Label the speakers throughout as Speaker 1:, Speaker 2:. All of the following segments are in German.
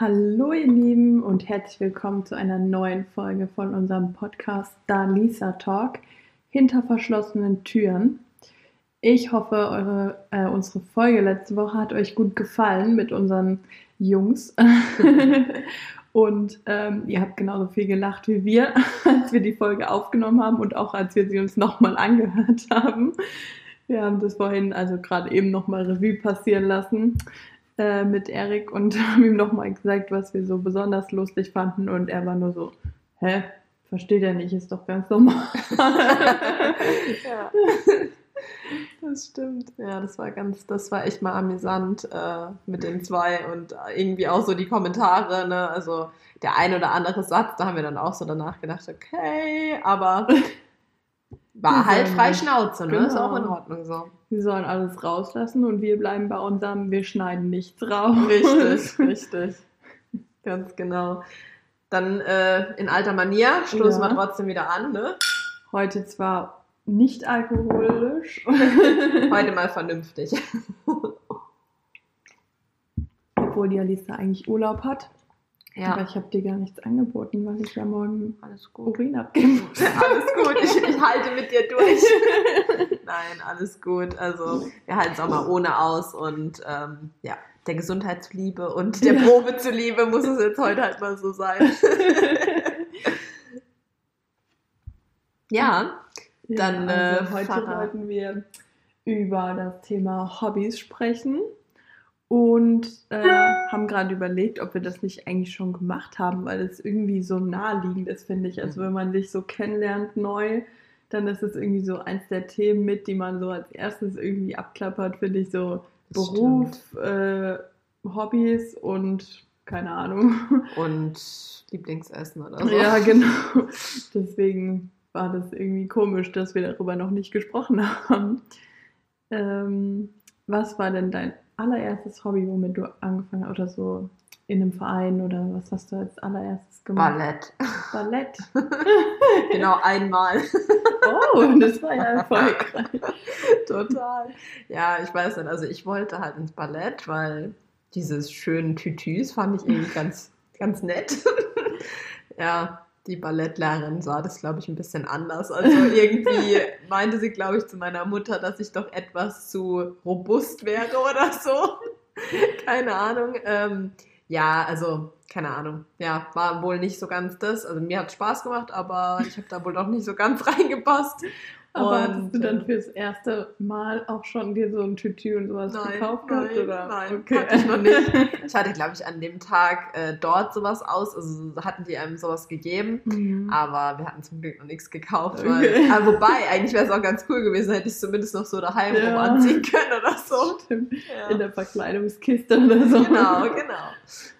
Speaker 1: Hallo ihr Lieben und herzlich willkommen zu einer neuen Folge von unserem Podcast Da Lisa Talk hinter verschlossenen Türen. Ich hoffe, eure, äh, unsere Folge letzte Woche hat euch gut gefallen mit unseren Jungs. und ähm, ihr habt genauso viel gelacht wie wir, als wir die Folge aufgenommen haben und auch als wir sie uns nochmal angehört haben. Wir haben das vorhin, also gerade eben nochmal Revue passieren lassen äh, mit Erik und haben ihm nochmal gesagt, was wir so besonders lustig fanden. Und er war nur so, hä? Versteht er nicht, ist doch ganz normal.
Speaker 2: ja. Das stimmt. Ja, das war ganz, das war echt mal amüsant äh, mit den zwei und irgendwie auch so die Kommentare, ne? Also der ein oder andere Satz, da haben wir dann auch so danach gedacht, okay, aber war halt frei Schnauze, ne? Genau. Ist auch in Ordnung so.
Speaker 1: Sie sollen alles rauslassen und wir bleiben bei unserem, wir schneiden nichts raus.
Speaker 2: Richtig, richtig. Ganz genau. Dann äh, in alter Manier stoßen ja. wir trotzdem wieder an, ne?
Speaker 1: Heute zwar nicht alkoholisch.
Speaker 2: Heute mal vernünftig.
Speaker 1: Obwohl die Alisa eigentlich Urlaub hat. Ja. Aber ich habe dir gar nichts angeboten, weil ich ja morgen alles gut. Urin abgeben muss.
Speaker 2: alles gut, ich, ich, halte mit dir durch. Nein, alles gut. Also wir halten es auch mal ohne aus und ähm, ja, der Gesundheit zuliebe und der Probe zuliebe muss es jetzt heute halt mal so sein. ja, dann
Speaker 1: ja, also äh, heute wollten wir über das Thema Hobbys sprechen und äh, haben gerade überlegt, ob wir das nicht eigentlich schon gemacht haben, weil es irgendwie so naheliegend ist, finde ich. Also wenn man sich so kennenlernt neu, dann ist es irgendwie so eins der Themen mit, die man so als erstes irgendwie abklappert, finde ich so das Beruf, äh, Hobbys und keine Ahnung.
Speaker 2: Und Lieblingsessen oder so.
Speaker 1: Ja, genau. Deswegen war das irgendwie komisch, dass wir darüber noch nicht gesprochen haben. Ähm, was war denn dein allererstes Hobby, womit du angefangen hast oder so in einem Verein oder was hast du als allererstes gemacht?
Speaker 2: Ballett.
Speaker 1: Ballett.
Speaker 2: genau, einmal.
Speaker 1: oh, das war ja erfolgreich.
Speaker 2: Total. Ja, ich weiß nicht, also ich wollte halt ins Ballett, weil dieses schönen Tütüs fand ich irgendwie ganz, ganz nett. ja, die Ballettlehrerin sah das, glaube ich, ein bisschen anders. Also irgendwie meinte sie, glaube ich, zu meiner Mutter, dass ich doch etwas zu robust wäre oder so. keine Ahnung. Ähm, ja, also keine Ahnung. Ja, war wohl nicht so ganz das. Also mir hat Spaß gemacht, aber ich habe da wohl doch nicht so ganz reingepasst.
Speaker 1: Aber und, hattest du dann fürs erste Mal auch schon dir so ein Tütü und sowas nein, gekauft
Speaker 2: nein, gehabt? Oder? Nein, okay. hatte ich noch nicht. Ich hatte, glaube ich, an dem Tag äh, dort sowas aus, also hatten die einem sowas gegeben, mhm. aber wir hatten zum Glück noch nichts gekauft. Okay. Weil, äh, wobei, eigentlich wäre es auch ganz cool gewesen, hätte ich es zumindest noch so daheim ja. rum anziehen können oder so.
Speaker 1: Stimmt. Ja. In der Verkleidungskiste oder so.
Speaker 2: Genau, genau.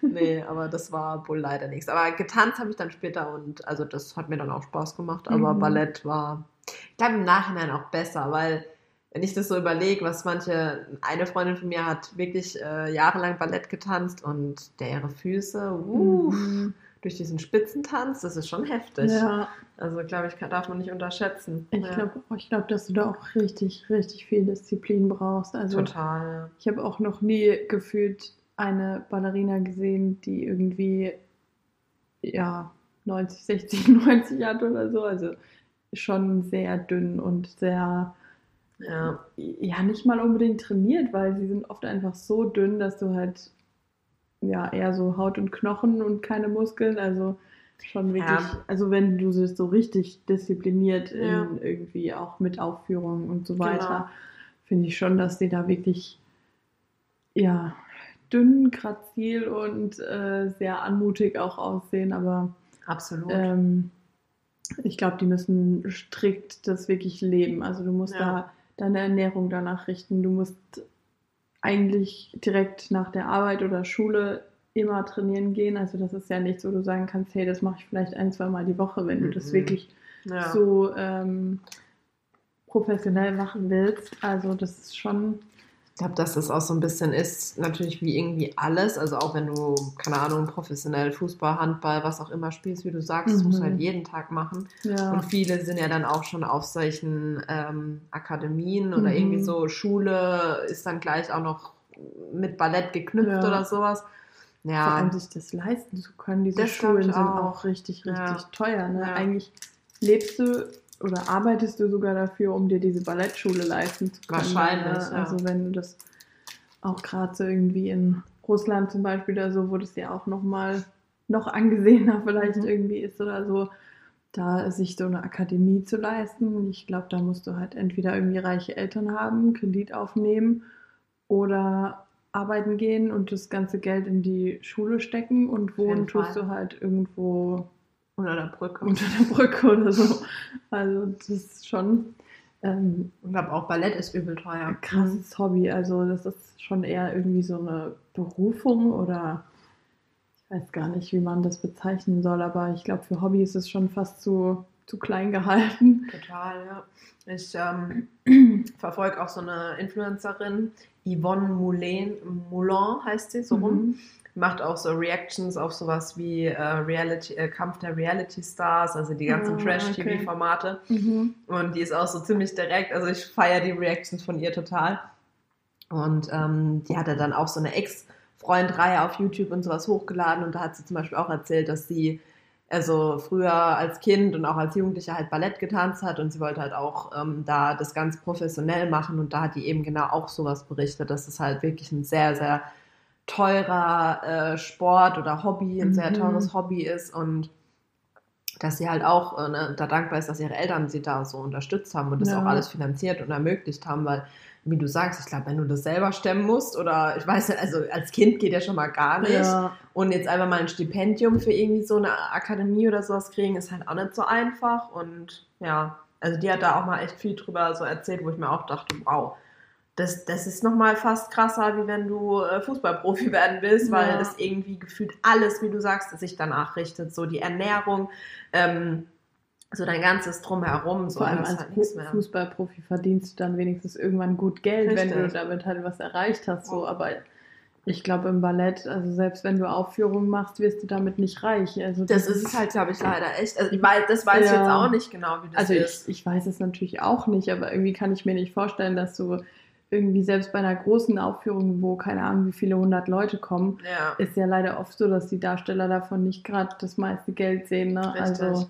Speaker 2: Nee, aber das war wohl leider nichts. Aber getanzt habe ich dann später und also das hat mir dann auch Spaß gemacht, aber mhm. Ballett war ich glaube im Nachhinein auch besser, weil wenn ich das so überlege, was manche, eine Freundin von mir hat wirklich äh, jahrelang Ballett getanzt und der ihre Füße, uh, mhm. durch diesen Spitzentanz, das ist schon heftig. Ja. Also glaube ich, kann, darf man nicht unterschätzen.
Speaker 1: Ich ja. glaube, ich glaube, dass du da auch richtig, richtig viel Disziplin brauchst. Also
Speaker 2: Total.
Speaker 1: Ich habe auch noch nie gefühlt eine Ballerina gesehen, die irgendwie ja 90, 60, 90 hat oder so. Also schon sehr dünn und sehr, ja. ja, nicht mal unbedingt trainiert, weil sie sind oft einfach so dünn, dass du halt, ja, eher so Haut und Knochen und keine Muskeln, also schon wirklich, ja. also wenn du es so richtig diszipliniert ja. irgendwie auch mit Aufführungen und so weiter, genau. finde ich schon, dass die da wirklich, ja, dünn, grazil und äh, sehr anmutig auch aussehen, aber
Speaker 2: absolut.
Speaker 1: Ähm, ich glaube, die müssen strikt das wirklich leben. Also du musst ja. da deine Ernährung danach richten. Du musst eigentlich direkt nach der Arbeit oder Schule immer trainieren gehen. Also das ist ja nichts, wo du sagen kannst, hey, das mache ich vielleicht ein, zwei Mal die Woche, wenn du das mhm. wirklich ja. so ähm, professionell machen willst. Also das ist schon
Speaker 2: ich glaube, dass das auch so ein bisschen ist, natürlich wie irgendwie alles. Also auch wenn du, keine Ahnung, professionell Fußball, Handball, was auch immer spielst, wie du sagst, mhm. das musst du halt mhm. jeden Tag machen. Ja. Und viele sind ja dann auch schon auf solchen ähm, Akademien oder mhm. irgendwie so Schule ist dann gleich auch noch mit Ballett geknüpft ja. oder sowas. Ja.
Speaker 1: Vor allem sich das leisten zu können. Diese
Speaker 2: Das
Speaker 1: Schulen sind
Speaker 2: auch.
Speaker 1: auch richtig, richtig
Speaker 2: Ja.
Speaker 1: teuer. Ne? Eigentlich lebst du oder arbeitest du sogar dafür, um dir diese Ballettschule leisten zu können.
Speaker 2: Wahrscheinlich,
Speaker 1: Ne?
Speaker 2: ja.
Speaker 1: Also wenn du das auch gerade so irgendwie in Russland zum Beispiel oder so, wo das ja auch nochmal noch angesehener vielleicht
Speaker 2: Mhm.
Speaker 1: irgendwie ist oder so, da sich so eine Akademie zu leisten. Ich glaube, da musst du halt entweder irgendwie reiche Eltern haben, Kredit aufnehmen oder arbeiten gehen und das ganze Geld in die Schule stecken und wohnen tust du halt irgendwo
Speaker 2: Unter der Brücke.
Speaker 1: unter der Brücke oder so. Also das ist schon ähm,
Speaker 2: ich glaube auch Ballett ist übel teuer.
Speaker 1: krasses Hobby. Also das ist schon eher irgendwie so eine Berufung oder ich weiß gar nicht, wie man das bezeichnen soll, aber ich glaube, für Hobby ist es schon fast zu, zu klein gehalten.
Speaker 2: Total, ja. Ich ähm, verfolge auch so eine Influencerin, Yvonne Moulin, Moulin heißt sie, so rum.
Speaker 1: Mhm.
Speaker 2: Macht auch so Reactions auf sowas wie äh, Reality, äh, Kampf der Reality Stars, also die ganzen
Speaker 1: Ah,
Speaker 2: Trash-TV-Formate.
Speaker 1: Mhm.
Speaker 2: Und die ist auch so ziemlich direkt, also ich feiere die Reactions von ihr total. Und ähm, die hatte dann auch so eine Ex-Freund-Reihe auf YouTube und sowas hochgeladen und da hat sie zum Beispiel auch erzählt, dass sie also früher als Kind und auch als Jugendliche halt Ballett getanzt hat und sie wollte halt auch ähm, da das ganz professionell machen und da hat die eben genau auch sowas berichtet, dass es halt wirklich ein sehr, sehr teurer äh, Sport oder Hobby, ein sehr
Speaker 1: Mhm.
Speaker 2: teures Hobby ist und dass sie halt auch äh, ne, da dankbar ist, dass ihre Eltern sie da so unterstützt haben und das
Speaker 1: Ja.
Speaker 2: auch alles finanziert und ermöglicht haben, weil, wie du sagst, ich glaube, wenn du das selber stemmen musst oder ich weiß nicht, also als Kind geht ja schon mal gar nicht
Speaker 1: Ja,
Speaker 2: und jetzt einfach mal ein Stipendium für irgendwie so eine Akademie oder sowas kriegen, ist halt auch nicht so einfach und ja, also die hat da auch mal echt viel drüber so erzählt, wo ich mir auch dachte, wow, das, das ist nochmal fast krasser, wie wenn du äh, Fußballprofi werden willst, weil
Speaker 1: Ja.
Speaker 2: das irgendwie gefühlt alles, wie du sagst, sich danach richtet. So die Ernährung, ähm, so dein ganzes Drumherum, so
Speaker 1: allem als
Speaker 2: halt nichts mehr.
Speaker 1: Fußballprofi verdienst du dann wenigstens irgendwann gut Geld, wenn du
Speaker 2: Richtig.
Speaker 1: damit halt was erreicht hast. So, aber ich glaube im Ballett, also selbst wenn du Aufführungen machst, wirst du damit nicht reich. Also
Speaker 2: Das ist es halt, glaube ich, leider echt. Also ich weiß, das weiß ich
Speaker 1: Ja.
Speaker 2: jetzt auch nicht genau, wie das
Speaker 1: Also ich,
Speaker 2: ist.
Speaker 1: ich weiß es natürlich auch nicht, aber irgendwie kann ich mir nicht vorstellen, dass du irgendwie selbst bei einer großen Aufführung, wo keine Ahnung wie viele hundert Leute kommen,
Speaker 2: ja.
Speaker 1: ist ja leider oft so, dass die Darsteller davon nicht gerade das meiste Geld sehen. Ne?
Speaker 2: Richtig.
Speaker 1: Also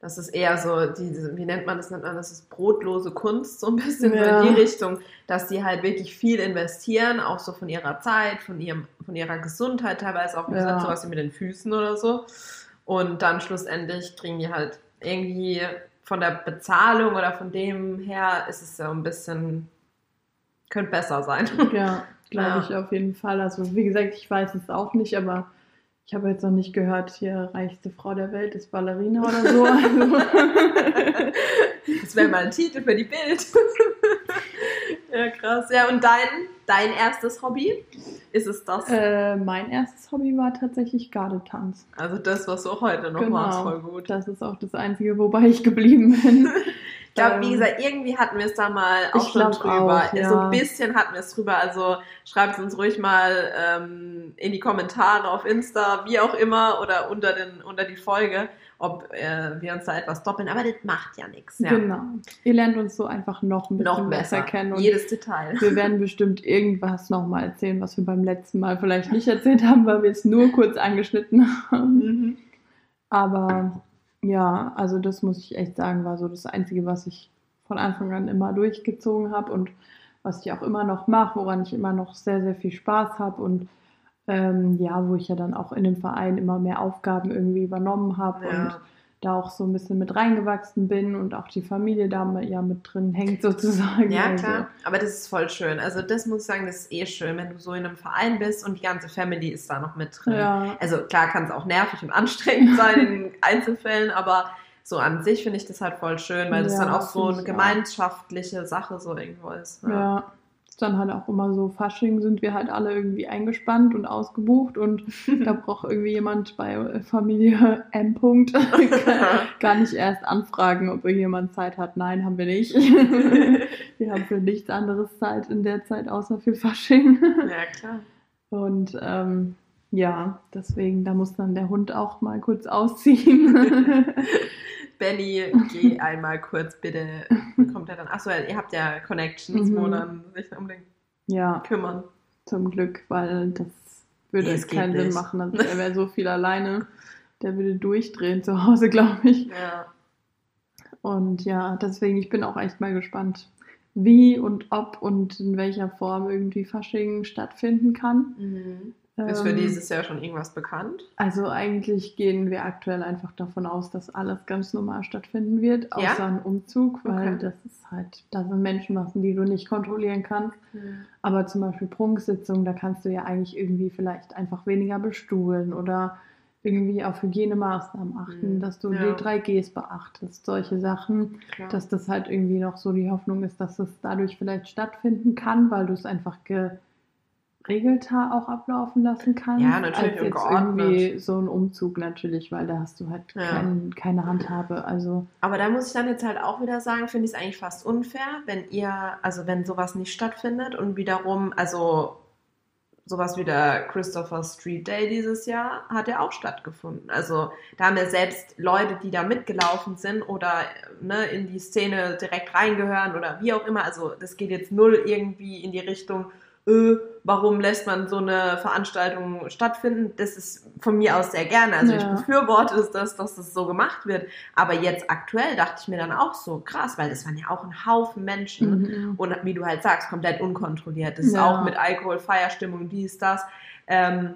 Speaker 2: Das ist eher so, diese, wie nennt man das? Nennt man das ist brotlose Kunst, so ein bisschen
Speaker 1: Ja.
Speaker 2: so in die Richtung, dass die halt wirklich viel investieren, auch so von ihrer Zeit, von, ihrem, von ihrer Gesundheit, teilweise auch wie
Speaker 1: Ja.
Speaker 2: gesagt, sowas wie mit den Füßen oder so. Und dann schlussendlich kriegen die halt irgendwie von der Bezahlung oder von dem her ist es so ein bisschen, könnte besser sein.
Speaker 1: ja, glaube
Speaker 2: Ja.
Speaker 1: ich auf jeden Fall. Also wie gesagt, ich weiß es auch nicht, aber ich habe jetzt noch nicht gehört, hier reichste Frau der Welt ist Ballerina oder so. Also,
Speaker 2: Das wäre mal ein Titel für die Bild. ja, krass. Ja, und dein, dein erstes Hobby? Ist es das?
Speaker 1: äh, mein erstes Hobby war tatsächlich Gardetanz.
Speaker 2: Also das, was du auch heute noch
Speaker 1: Genau.
Speaker 2: machst, voll gut.
Speaker 1: Das ist auch das Einzige, wobei ich geblieben bin.
Speaker 2: Ich glaube, wie
Speaker 1: Ähm,
Speaker 2: gesagt, irgendwie hatten wir es da mal auch schon drüber.
Speaker 1: auch, ja.
Speaker 2: So ein bisschen hatten wir es drüber. Also schreibt uns ruhig mal ähm, in die Kommentare auf Insta, wie auch immer, oder unter, den, unter die Folge, ob äh, wir uns da etwas doppeln. Aber das macht ja nichts. Ja.
Speaker 1: Genau. Ihr lernt uns so einfach noch ein bisschen
Speaker 2: Noch besser.
Speaker 1: kennen. Und
Speaker 2: Jedes Detail.
Speaker 1: wir werden bestimmt irgendwas nochmal erzählen, was wir beim letzten Mal vielleicht nicht erzählt haben, weil wir es nur kurz angeschnitten haben.
Speaker 2: Mhm.
Speaker 1: Aber ja, also das muss ich echt sagen, war so das Einzige, was ich von Anfang an immer durchgezogen habe und was ich auch immer noch mache, woran ich immer noch sehr, sehr viel Spaß habe und ähm, ja, wo ich ja dann auch in dem Verein immer mehr Aufgaben irgendwie übernommen habe und
Speaker 2: Ja.
Speaker 1: da auch so ein bisschen mit reingewachsen bin und auch die Familie da mal- ja mit drin hängt sozusagen.
Speaker 2: Ja,
Speaker 1: Also,
Speaker 2: klar. Aber das ist voll schön. Also das muss ich sagen, das ist eh schön, wenn du so in einem Verein bist und die ganze Family ist da noch mit drin.
Speaker 1: ja,
Speaker 2: Also klar kann es auch nervig und anstrengend sein in Einzelfällen, aber so an sich finde ich das halt voll schön, weil das
Speaker 1: Ja,
Speaker 2: dann auch so eine
Speaker 1: ich auch.
Speaker 2: gemeinschaftliche Sache so irgendwo ist.
Speaker 1: ja. Ist dann halt auch immer so, Fasching sind wir halt alle irgendwie eingespannt und ausgebucht und da braucht irgendwie jemand bei Familie M. -Punkt gar nicht erst anfragen, ob irgendjemand Zeit hat. Nein, haben wir nicht. wir haben für nichts anderes Zeit in der Zeit außer für Fasching.
Speaker 2: ja, klar.
Speaker 1: Und ähm, ja, deswegen, da muss dann der Hund auch mal kurz ausziehen.
Speaker 2: Benny, geh einmal kurz bitte. Kommt er dann? Achso, ihr habt ja Connections, wo
Speaker 1: Mhm.
Speaker 2: dann sich um den
Speaker 1: ja,
Speaker 2: kümmern.
Speaker 1: zum Glück, weil das würde
Speaker 2: Nee,
Speaker 1: keinen Sinn
Speaker 2: nicht.
Speaker 1: machen. Also er wäre so viel alleine, der würde durchdrehen zu Hause, glaube ich.
Speaker 2: Ja.
Speaker 1: Und ja, deswegen, ich bin auch echt mal gespannt, wie und ob und in welcher Form irgendwie Fasching stattfinden kann.
Speaker 2: Mhm. Ist für
Speaker 1: Ähm,
Speaker 2: dieses Jahr schon irgendwas bekannt?
Speaker 1: Also eigentlich gehen wir aktuell einfach davon aus, dass alles ganz normal stattfinden wird,
Speaker 2: Ja?
Speaker 1: außer ein Umzug, weil
Speaker 2: Okay.
Speaker 1: das ist halt, da sind Menschenmassen, die du nicht kontrollieren kannst. Aber zum Beispiel Prunksitzungen, da kannst du ja eigentlich irgendwie vielleicht einfach weniger bestuhlen oder irgendwie auf Hygienemaßnahmen achten,
Speaker 2: Mhm.
Speaker 1: dass du
Speaker 2: Ja.
Speaker 1: die 3Gs beachtest, solche Sachen,
Speaker 2: Klar.
Speaker 1: dass das halt irgendwie noch so die Hoffnung ist, dass es dadurch vielleicht stattfinden kann, weil du es einfach geregelter auch ablaufen lassen kannst.
Speaker 2: Ja, natürlich,
Speaker 1: als
Speaker 2: und
Speaker 1: jetzt
Speaker 2: geordnet.
Speaker 1: irgendwie so ein Umzug natürlich, weil da hast du halt
Speaker 2: Ja.
Speaker 1: kein, keine Handhabe. Also
Speaker 2: Aber da muss ich dann jetzt halt auch wieder sagen, finde ich es eigentlich fast unfair, wenn ihr, also wenn sowas nicht stattfindet und wiederum, also sowas wie der Christopher Street Day dieses Jahr hat ja auch stattgefunden. Also da haben ja selbst Leute, die da mitgelaufen sind oder ne, in die Szene direkt reingehören oder wie auch immer. Also das geht jetzt null irgendwie in die Richtung, äh, warum lässt man so eine Veranstaltung stattfinden? Das ist von mir aus sehr gerne. Also ich
Speaker 1: Ja.
Speaker 2: befürworte es, dass, dass das so gemacht wird. Aber jetzt aktuell dachte ich mir dann auch so, krass, weil das waren ja auch ein Haufen Menschen.
Speaker 1: mhm.
Speaker 2: Und wie du halt sagst, komplett unkontrolliert. Das ist
Speaker 1: Ja.
Speaker 2: auch mit Alkohol, Feierstimmung, dies, das. Ähm,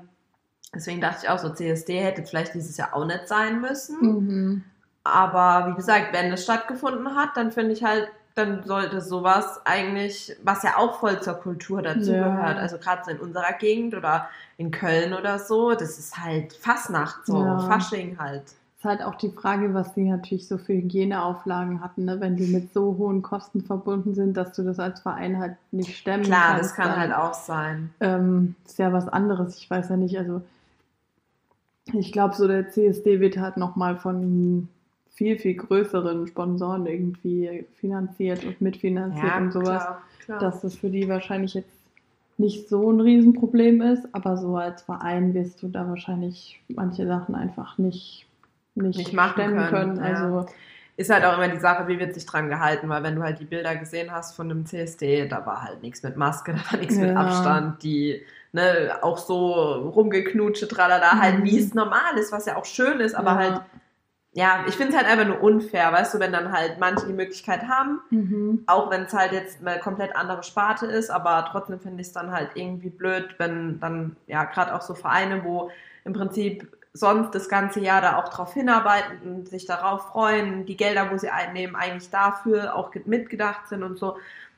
Speaker 2: deswegen dachte ich auch so, CSD hätte vielleicht dieses Jahr auch nicht sein müssen.
Speaker 1: Mhm.
Speaker 2: Aber wie gesagt, wenn es stattgefunden hat, dann finde ich halt, dann sollte sowas eigentlich, was ja auch voll zur Kultur dazugehört,
Speaker 1: Ja.
Speaker 2: also gerade so in unserer Gegend oder in Köln oder so, das ist halt Fastnacht so,
Speaker 1: Ja.
Speaker 2: Fasching halt.
Speaker 1: Ist halt auch die Frage, was die natürlich so für Hygieneauflagen hatten, ne? wenn die mit so hohen Kosten verbunden sind, dass du das als Verein halt nicht stemmen
Speaker 2: Klar,
Speaker 1: kannst.
Speaker 2: das kann
Speaker 1: dann,
Speaker 2: halt auch sein.
Speaker 1: Ähm, ist ja was anderes. Ich weiß ja nicht, also ich glaube, so der CSD wird halt nochmal von viel, viel größeren Sponsoren irgendwie finanziert und mitfinanziert und sowas,
Speaker 2: klar, klar.
Speaker 1: dass das für die wahrscheinlich jetzt nicht so ein Riesenproblem ist, aber so als Verein wirst du da wahrscheinlich manche Sachen einfach nicht, nicht,
Speaker 2: Nicht machen können,
Speaker 1: können.
Speaker 2: ja.
Speaker 1: Also
Speaker 2: ist halt auch immer die Sache, wie wird sich dran gehalten, weil wenn du halt die Bilder gesehen hast von dem CSD, da war halt nichts mit Maske, da war nichts mit
Speaker 1: Ja.
Speaker 2: Abstand, die ne, auch so rumgeknutsche, tralala, halt
Speaker 1: Mhm.
Speaker 2: wie es normal ist, was ja auch schön ist, aber
Speaker 1: ja.
Speaker 2: halt, ja, ich finde es halt einfach nur unfair, weißt du, wenn dann halt manche die Möglichkeit haben,
Speaker 1: Mhm.
Speaker 2: auch wenn es halt jetzt eine komplett andere Sparte ist, aber trotzdem finde ich es dann halt irgendwie blöd, wenn dann, ja, gerade auch so Vereine, wo im Prinzip sonst das ganze Jahr da auch drauf hinarbeiten und sich darauf freuen, die Gelder, wo sie einnehmen, eigentlich dafür auch ge- mitgedacht sind und so.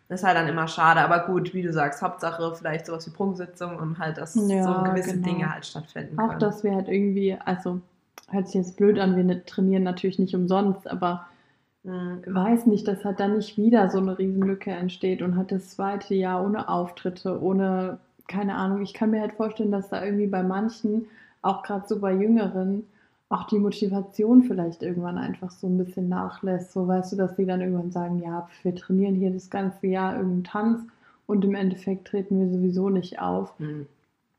Speaker 2: Das ist halt dann immer schade, aber gut, wie du sagst, Hauptsache vielleicht sowas wie Prunksitzung und halt, dass
Speaker 1: Ja,
Speaker 2: so gewisse
Speaker 1: genau.
Speaker 2: Dinge halt stattfinden
Speaker 1: Auch
Speaker 2: können.
Speaker 1: dass wir halt irgendwie, also hört sich jetzt blöd an, wir ne- trainieren natürlich nicht umsonst, aber
Speaker 2: Mhm.
Speaker 1: weiß nicht, dass halt dann nicht wieder so eine Riesenlücke entsteht und hat das zweite Jahr ohne Auftritte, ohne, keine Ahnung, ich kann mir halt vorstellen, dass da irgendwie bei manchen, auch gerade so bei Jüngeren, auch die Motivation vielleicht irgendwann einfach so ein bisschen nachlässt. So weißt du, dass die dann irgendwann sagen, ja, wir trainieren hier das ganze Jahr irgendeinen Tanz und im Endeffekt treten wir sowieso nicht auf.
Speaker 2: Mhm.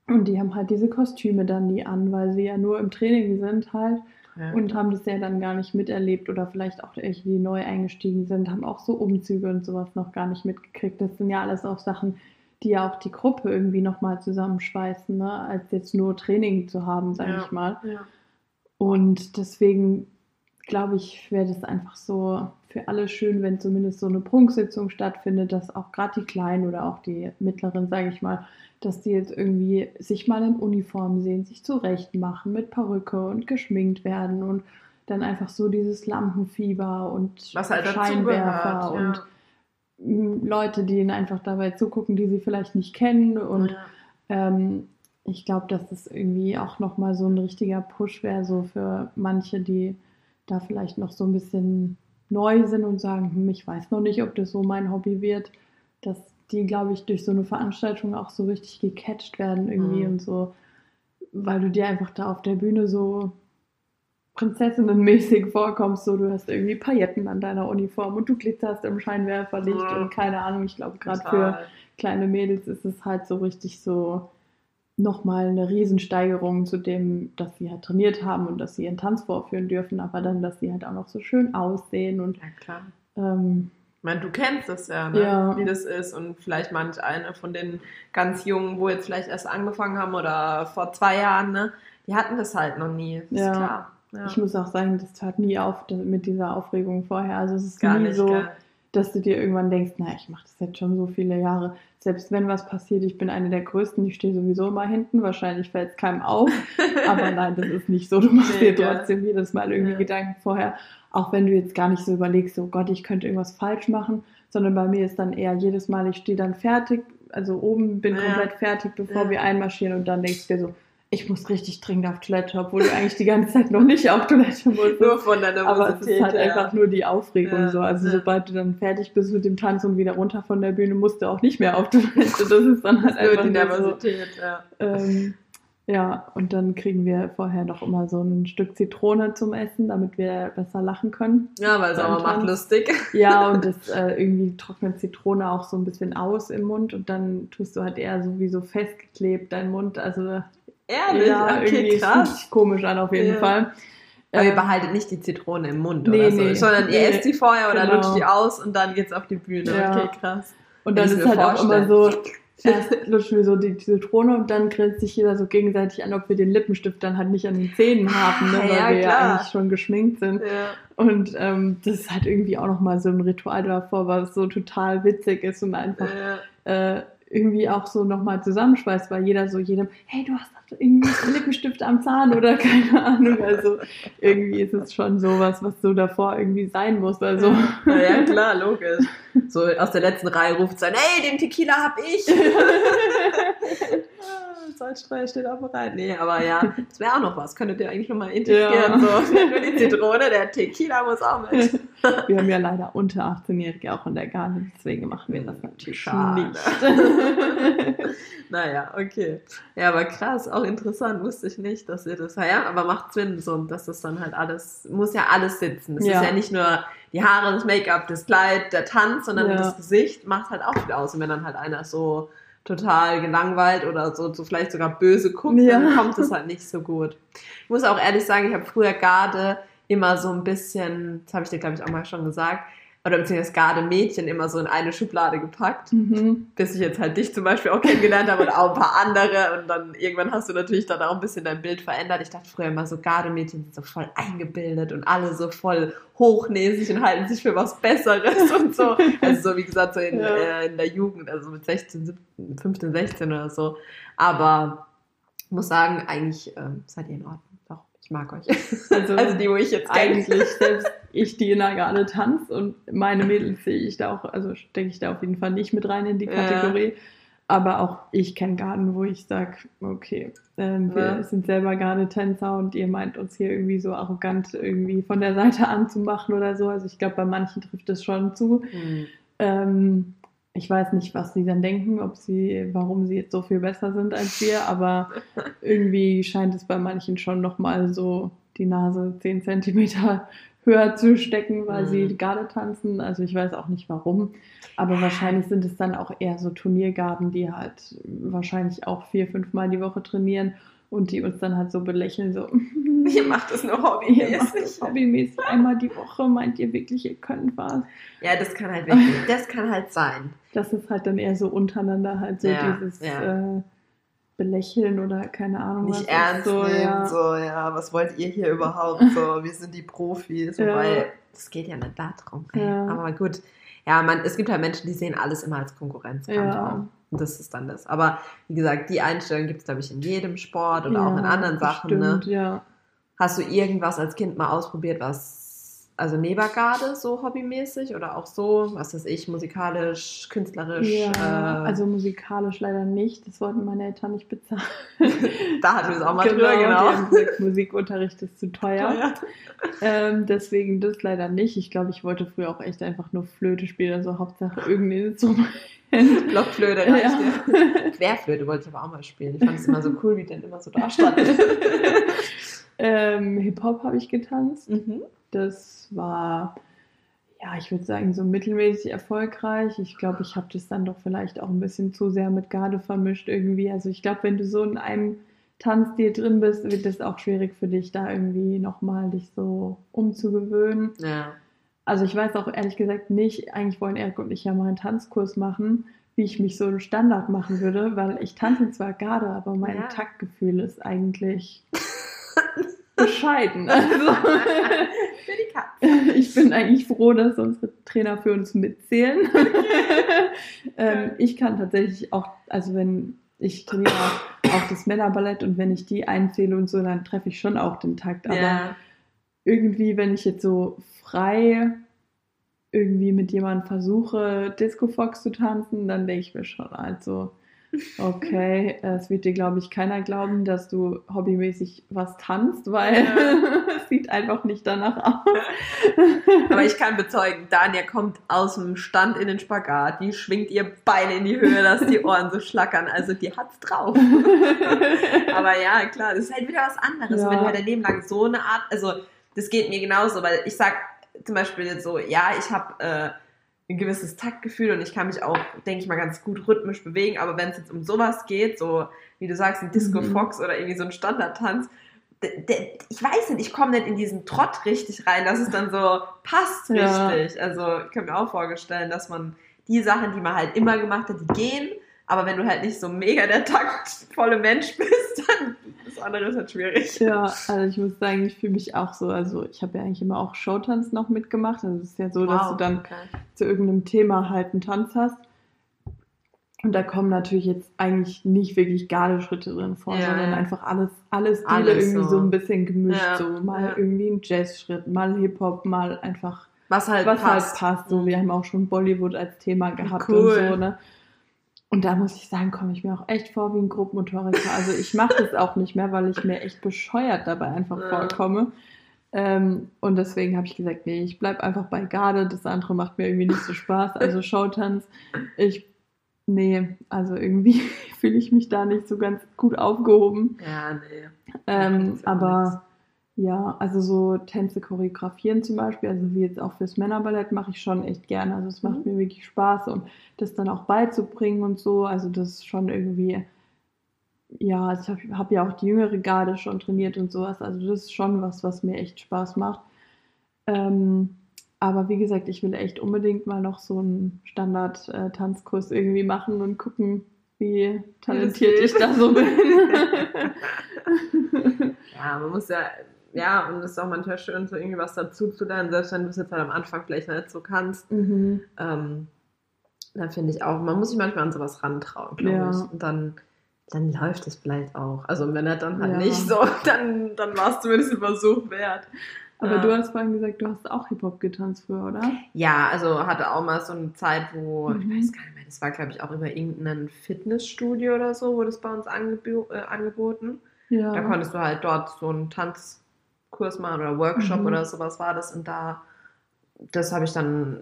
Speaker 1: Und die haben halt diese Kostüme dann nie an, weil sie ja nur im Training sind halt
Speaker 2: Ja.
Speaker 1: und haben das ja dann gar nicht miterlebt oder vielleicht auch welche, die neu eingestiegen sind, haben auch so Umzüge und sowas noch gar nicht mitgekriegt. Das sind ja alles auch Sachen, die ja auch die Gruppe irgendwie nochmal zusammenschweißen, ne? als jetzt nur Training zu haben, sage
Speaker 2: Ja.
Speaker 1: ich mal.
Speaker 2: ja.
Speaker 1: Und deswegen glaube ich, wäre das einfach so für alle schön, wenn zumindest so eine Prunksitzung stattfindet, dass auch gerade die Kleinen oder auch die Mittleren, sage ich mal, dass die jetzt irgendwie sich mal in Uniform sehen, sich zurecht machen mit Perücke und geschminkt werden und dann einfach so dieses Lampenfieber und
Speaker 2: halt
Speaker 1: Scheinwerfer
Speaker 2: dazugehört.
Speaker 1: und mm, Leute, die ihnen einfach dabei zugucken, die sie vielleicht nicht kennen und
Speaker 2: ja.
Speaker 1: ähm, ich glaube, dass das irgendwie auch nochmal so ein richtiger Push wäre, so für manche, die da vielleicht noch so ein bisschen neu sind und sagen, hm, ich weiß noch nicht, ob das so mein Hobby wird, dass die, glaube ich, durch so eine Veranstaltung auch so richtig gecatcht werden irgendwie
Speaker 2: Mhm.
Speaker 1: und so, weil du dir einfach da auf der Bühne so prinzessinnenmäßig vorkommst, so du hast irgendwie Pailletten an deiner Uniform und du glitzerst im Scheinwerferlicht
Speaker 2: Ja.
Speaker 1: und keine Ahnung, ich glaube gerade für kleine Mädels ist es halt so richtig so nochmal eine Riesensteigerung zu dem, dass sie halt trainiert haben und dass sie ihren Tanz vorführen dürfen, aber dann, dass sie halt auch noch so schön aussehen und
Speaker 2: Ja, klar.
Speaker 1: ähm,
Speaker 2: Ich meine, du kennst das ja, ne?
Speaker 1: Ja.
Speaker 2: wie das ist. Und vielleicht manch eine von den ganz Jungen, wo jetzt vielleicht erst angefangen haben oder vor zwei Jahren, ne? die hatten das halt noch nie.
Speaker 1: Ja.
Speaker 2: klar. Ja.
Speaker 1: Ich muss auch sagen, das hört nie auf mit dieser Aufregung vorher. Also es ist
Speaker 2: Gar
Speaker 1: nie
Speaker 2: nicht,
Speaker 1: so? Dass du dir irgendwann denkst, na, ich mache das jetzt schon so viele Jahre. Selbst wenn was passiert, ich bin eine der Größten, ich stehe sowieso immer hinten. Wahrscheinlich fällt es keinem auf. Aber nein, das ist nicht so. Du machst
Speaker 2: Nee,
Speaker 1: dir
Speaker 2: gell?
Speaker 1: trotzdem jedes Mal irgendwie
Speaker 2: Ja.
Speaker 1: Gedanken vorher. Auch wenn du jetzt gar nicht so überlegst, oh Gott, ich könnte irgendwas falsch machen. Sondern bei mir ist dann eher jedes Mal, ich stehe dann fertig, also oben bin
Speaker 2: Ja.
Speaker 1: komplett fertig, bevor
Speaker 2: Ja.
Speaker 1: wir einmarschieren. Und dann denkst du dir so, ich muss richtig dringend auf Toilette, obwohl du eigentlich die ganze Zeit noch nicht auf Toilette musst.
Speaker 2: Nur von der
Speaker 1: Aber es ist
Speaker 2: Nervosität.
Speaker 1: halt
Speaker 2: ja.
Speaker 1: einfach nur die Aufregung
Speaker 2: Ja,
Speaker 1: so. Also
Speaker 2: ja.
Speaker 1: sobald du dann fertig bist mit dem Tanz und wieder runter von der Bühne, musst du auch nicht mehr auf Toilette. Das ist dann halt einfach
Speaker 2: die
Speaker 1: nur so.
Speaker 2: Nervosität, ja.
Speaker 1: Ähm, ja, und dann kriegen wir vorher noch immer so ein Stück Zitrone zum Essen, damit wir besser lachen können.
Speaker 2: Ja, weil Sauer macht lustig.
Speaker 1: Ja, und das äh, irgendwie trocknet Zitrone auch so ein bisschen aus im Mund und dann tust du halt eher so wie so festgeklebt dein Mund. Also
Speaker 2: Ehrlich?
Speaker 1: ja,
Speaker 2: okay,
Speaker 1: irgendwie
Speaker 2: krass.
Speaker 1: sich komisch an auf jeden
Speaker 2: Ja.
Speaker 1: Fall.
Speaker 2: Aber ihr
Speaker 1: Ähm,
Speaker 2: behaltet nicht die Zitrone im Mund
Speaker 1: Nee,
Speaker 2: oder so,
Speaker 1: nee.
Speaker 2: sondern ihr
Speaker 1: Nee,
Speaker 2: esst die vorher oder
Speaker 1: genau.
Speaker 2: lutscht die aus und dann geht's auf die Bühne.
Speaker 1: Ja.
Speaker 2: Okay, krass.
Speaker 1: Und dann
Speaker 2: ich
Speaker 1: ist halt auch immer so,
Speaker 2: vorstellen.
Speaker 1: erst lutschen wir so die Zitrone und dann grinst sich jeder so gegenseitig an, ob wir den Lippenstift dann halt nicht an den Zähnen haben, ne,
Speaker 2: Ah,
Speaker 1: weil
Speaker 2: ja,
Speaker 1: wir ja eigentlich schon geschminkt sind.
Speaker 2: Ja.
Speaker 1: Und ähm, das ist halt irgendwie auch nochmal so ein Ritual davor, was so total witzig ist und einfach äh, irgendwie auch so nochmal zusammenschweißt, weil jeder so jedem, hey, du hast doch irgendwie einen Lippenstift am Zahn oder keine Ahnung. Also irgendwie ist es schon sowas, was so davor irgendwie sein muss. Also
Speaker 2: Ja, ja, klar, logisch. So aus der letzten Reihe ruft sein, hey, den Tequila hab ich. Salzstreuer steht auch bereit. Nee, aber ja, das wäre auch noch was. Könntet ihr eigentlich nochmal integrieren.
Speaker 1: Ja.
Speaker 2: So, nicht nur die Zitrone, der Tequila muss auch mit.
Speaker 1: wir haben ja leider unter 18-Jährige auch in der Garde, deswegen machen wir das natürlich
Speaker 2: Schade.
Speaker 1: nicht.
Speaker 2: naja, okay. Ja, aber krass, auch interessant, wusste ich nicht, dass ihr das, ja, aber macht Sinn, so, dass das dann halt alles, muss ja alles sitzen. Das
Speaker 1: Ja.
Speaker 2: ist ja nicht nur die Haare, das Make-up, das Kleid, der Tanz, sondern
Speaker 1: Ja.
Speaker 2: das Gesicht macht halt auch viel aus. Und wenn dann halt einer so total gelangweilt oder so, so vielleicht sogar böse guckt,
Speaker 1: Ja.
Speaker 2: dann kommt es halt nicht so gut. Ich muss auch ehrlich sagen, ich habe früher Garde immer so ein bisschen, das habe ich dir glaube ich auch mal schon gesagt, oder beziehungsweise Garde-Mädchen immer so in eine Schublade gepackt
Speaker 1: Mhm.
Speaker 2: bis ich jetzt halt dich zum Beispiel auch kennengelernt habe und auch ein paar andere und dann irgendwann hast du natürlich dann auch ein bisschen dein Bild verändert. Ich dachte früher immer so, Gardemädchen sind so voll eingebildet und alle so voll hochnäsig und halten sich für was Besseres und so. Also so wie gesagt, so in,
Speaker 1: Ja.
Speaker 2: äh, in der Jugend, also mit 16, 17, 15, 16 oder so. Aber ich muss sagen, eigentlich ähm, seid ihr in Ordnung. Ich mag euch.
Speaker 1: Also,
Speaker 2: Also die, wo ich jetzt
Speaker 1: eigentlich selbst ich, die in der Garde tanzt und meine Mädels sehe ich da auch, also denke ich da auf jeden Fall nicht mit rein in die
Speaker 2: Ja.
Speaker 1: Kategorie. Aber auch ich kenne Garden, wo ich sage, okay, ähm, wir
Speaker 2: Ja.
Speaker 1: sind selber Garde-Tänzer und ihr meint uns hier irgendwie so arrogant irgendwie von der Seite anzumachen oder so. Also ich glaube, bei manchen trifft es schon zu.
Speaker 2: Hm.
Speaker 1: Ähm, ich weiß nicht, was sie dann denken, ob sie, warum sie jetzt so viel besser sind als wir, aber irgendwie scheint es bei manchen schon nochmal so die Nase 10 Zentimeter höher zu stecken, weil
Speaker 2: Mhm.
Speaker 1: sie Garde tanzen. Also ich weiß auch nicht warum, aber wahrscheinlich sind es dann auch eher so Turniergarden, die halt wahrscheinlich auch vier, fünf Mal die Woche trainieren und die uns dann halt so belächeln, so
Speaker 2: Ihr macht das nur hobbymäßig.
Speaker 1: das hobbymäßig einmal die Woche, meint ihr wirklich, ihr könnt was?
Speaker 2: Ja, das kann halt wirklich, das kann halt sein.
Speaker 1: Das ist halt dann eher so untereinander halt so
Speaker 2: Ja,
Speaker 1: dieses
Speaker 2: ja.
Speaker 1: Äh, Belächeln oder keine Ahnung.
Speaker 2: nicht
Speaker 1: was
Speaker 2: ernst
Speaker 1: so,
Speaker 2: nehmen,
Speaker 1: ja.
Speaker 2: so, ja, was wollt ihr hier überhaupt, so, wir sind die Profis, wobei, das geht ja nicht darum, aber gut, ja, man, es gibt halt Menschen, die sehen alles immer als Konkurrenzkampf
Speaker 1: Ja.
Speaker 2: und das ist dann das, aber wie gesagt, die Einstellung gibt es, glaube ich, in jedem Sport oder auch in
Speaker 1: Ja,
Speaker 2: anderen Sachen, ne?
Speaker 1: bestimmt, ja.
Speaker 2: Hast du irgendwas als Kind mal ausprobiert, was, also Nebergarde so hobbymäßig oder auch so, was weiß ich, musikalisch, künstlerisch,
Speaker 1: Ja,
Speaker 2: äh,
Speaker 1: also musikalisch leider nicht. Das wollten meine Eltern nicht bezahlen.
Speaker 2: da hatten wir es auch mal drüber, genau.
Speaker 1: haben gesagt, Musikunterricht ist zu teuer.
Speaker 2: Ja.
Speaker 1: Ähm, deswegen das leider nicht. Ich glaube, ich wollte früher auch echt einfach nur Flöte spielen, also Hauptsache irgendein Instrument.
Speaker 2: Blockflöte
Speaker 1: Ja.
Speaker 2: Querflöte wollte ich aber auch mal spielen. Ich fand es immer so cool, wie der immer so da stand.
Speaker 1: ähm, Hip-Hop habe ich getanzt.
Speaker 2: mhm.
Speaker 1: Das war, ja, ich würde sagen, so mittelmäßig erfolgreich. Ich glaube, ich habe das dann doch vielleicht auch ein bisschen zu sehr mit Garde vermischt irgendwie. Also ich glaube, wenn du so in einem Tanzstil drin bist, wird es auch schwierig für dich, da irgendwie nochmal dich so umzugewöhnen.
Speaker 2: Ja.
Speaker 1: also ich weiß auch ehrlich gesagt nicht, eigentlich wollen Erik und ich ja mal einen Tanzkurs machen, wie ich mich so im Standard machen würde, weil ich tanze zwar gerade, aber mein
Speaker 2: Ja.
Speaker 1: Taktgefühl ist eigentlich bescheiden. Also,
Speaker 2: Für die Katze.
Speaker 1: ich bin eigentlich froh, dass unsere Trainer für uns mitzählen. ähm, ich kann tatsächlich auch, also wenn ich trainiere auch das Männerballett und wenn ich die einzähle und so, dann treffe ich schon auch den Takt. Aber
Speaker 2: Ja.
Speaker 1: irgendwie, wenn ich jetzt so frei irgendwie mit jemandem versuche, Disco Fox zu tanzen, dann denke ich mir schon, also, okay, es wird dir, glaube ich, keiner glauben, dass du hobbymäßig was tanzt, weil
Speaker 2: Ja.
Speaker 1: es sieht einfach nicht danach aus.
Speaker 2: Aber ich kann bezeugen, Dania kommt aus dem Stand in den Spagat, die schwingt ihr Beine in die Höhe, dass die Ohren so schlackern. Also die hat's drauf. Aber ja, klar, das ist halt wieder was anderes.
Speaker 1: Ja.
Speaker 2: Wenn du halt dein Leben lang so eine Art, also das geht mir genauso, weil ich sag zum Beispiel so, ja, ich habe äh, ein gewisses Taktgefühl und ich kann mich auch, denke ich mal, ganz gut rhythmisch bewegen, aber wenn es jetzt um sowas geht, so wie du sagst, ein Disco
Speaker 1: Mhm.
Speaker 2: Fox oder irgendwie so ein Standardtanz, ich weiß nicht, ich komme nicht in diesen Trott richtig rein, dass es dann so passt
Speaker 1: Ja.
Speaker 2: richtig. Also ich kann mir auch vorstellen, dass man die Sachen, die man halt immer gemacht hat, die gehen, aber wenn du halt nicht so mega der taktvolle Mensch bist, dann das andere ist halt schwierig.
Speaker 1: Ja, also ich muss sagen, ich fühle mich auch so. Also ich habe ja eigentlich immer auch Showtanz noch mitgemacht. Also es ist ja so, dass du dann
Speaker 2: okay.
Speaker 1: zu irgendeinem Thema halt einen Tanz hast. Und da kommen natürlich jetzt eigentlich nicht wirklich Gardeschritte drin vor,
Speaker 2: Ja,
Speaker 1: sondern
Speaker 2: ja.
Speaker 1: einfach alles, alles Stile
Speaker 2: Alles
Speaker 1: irgendwie
Speaker 2: so.
Speaker 1: so. ein bisschen gemischt.
Speaker 2: Ja,
Speaker 1: So mal irgendwie ein Jazzschritt, mal Hip-Hop, mal einfach,
Speaker 2: Was halt
Speaker 1: was
Speaker 2: passt.
Speaker 1: halt passt. So, wir haben auch schon Bollywood als Thema gehabt
Speaker 2: Cool.
Speaker 1: und so, ne? Und da muss ich sagen, komme ich mir auch echt vor wie ein Grobmotoriker. Also ich mache das auch nicht mehr, weil ich mir echt bescheuert dabei einfach
Speaker 2: Ja.
Speaker 1: vorkomme. Ähm, und deswegen habe ich gesagt, nee, ich bleib einfach bei Garde. Das andere macht mir irgendwie nicht so Spaß. Also Showtanz, ich, nee, also irgendwie fühle ich mich da nicht so ganz gut aufgehoben.
Speaker 2: Ja, nee.
Speaker 1: Ähm, aber ja, also so Tänze choreografieren zum Beispiel, also wie jetzt auch fürs Männerballett mache ich schon echt gerne. Also es macht
Speaker 2: Mhm.
Speaker 1: mir wirklich Spaß und das dann auch beizubringen und so. Also das ist schon irgendwie, ja, also ich habe hab ja auch die jüngere Garde schon trainiert und sowas. Also das ist schon was, was mir echt Spaß macht. Ähm, aber wie gesagt, ich will echt unbedingt mal noch so einen Standard-Tanzkurs irgendwie machen und gucken, wie talentiert ich da so bin.
Speaker 2: Ja, man muss ja, ja, und es ist auch manchmal schön, so irgendwie was dazu zu lernen, selbst wenn du es jetzt halt am Anfang vielleicht nicht so kannst.
Speaker 1: mhm.
Speaker 2: Ähm, dann finde ich auch, man muss sich manchmal an sowas rantrauen, glaube
Speaker 1: Ja.
Speaker 2: ich. Und dann, dann läuft es vielleicht auch. Also wenn er dann halt
Speaker 1: Ja.
Speaker 2: nicht so, dann, dann war es zumindest ein Versuch wert.
Speaker 1: Aber
Speaker 2: Ja.
Speaker 1: du hast vorhin gesagt, du hast auch Hip-Hop getanzt früher, oder?
Speaker 2: Ja, also hatte auch mal so eine Zeit, wo,
Speaker 1: Mhm.
Speaker 2: ich weiß gar nicht mehr, das war glaube ich auch über irgendein Fitnessstudio oder so, wurde es bei uns angebo äh, angeboten.
Speaker 1: Ja.
Speaker 2: Da konntest du halt dort so einen Tanzkurs machen oder Workshop
Speaker 1: Mhm.
Speaker 2: oder sowas war das. Und da, das habe ich dann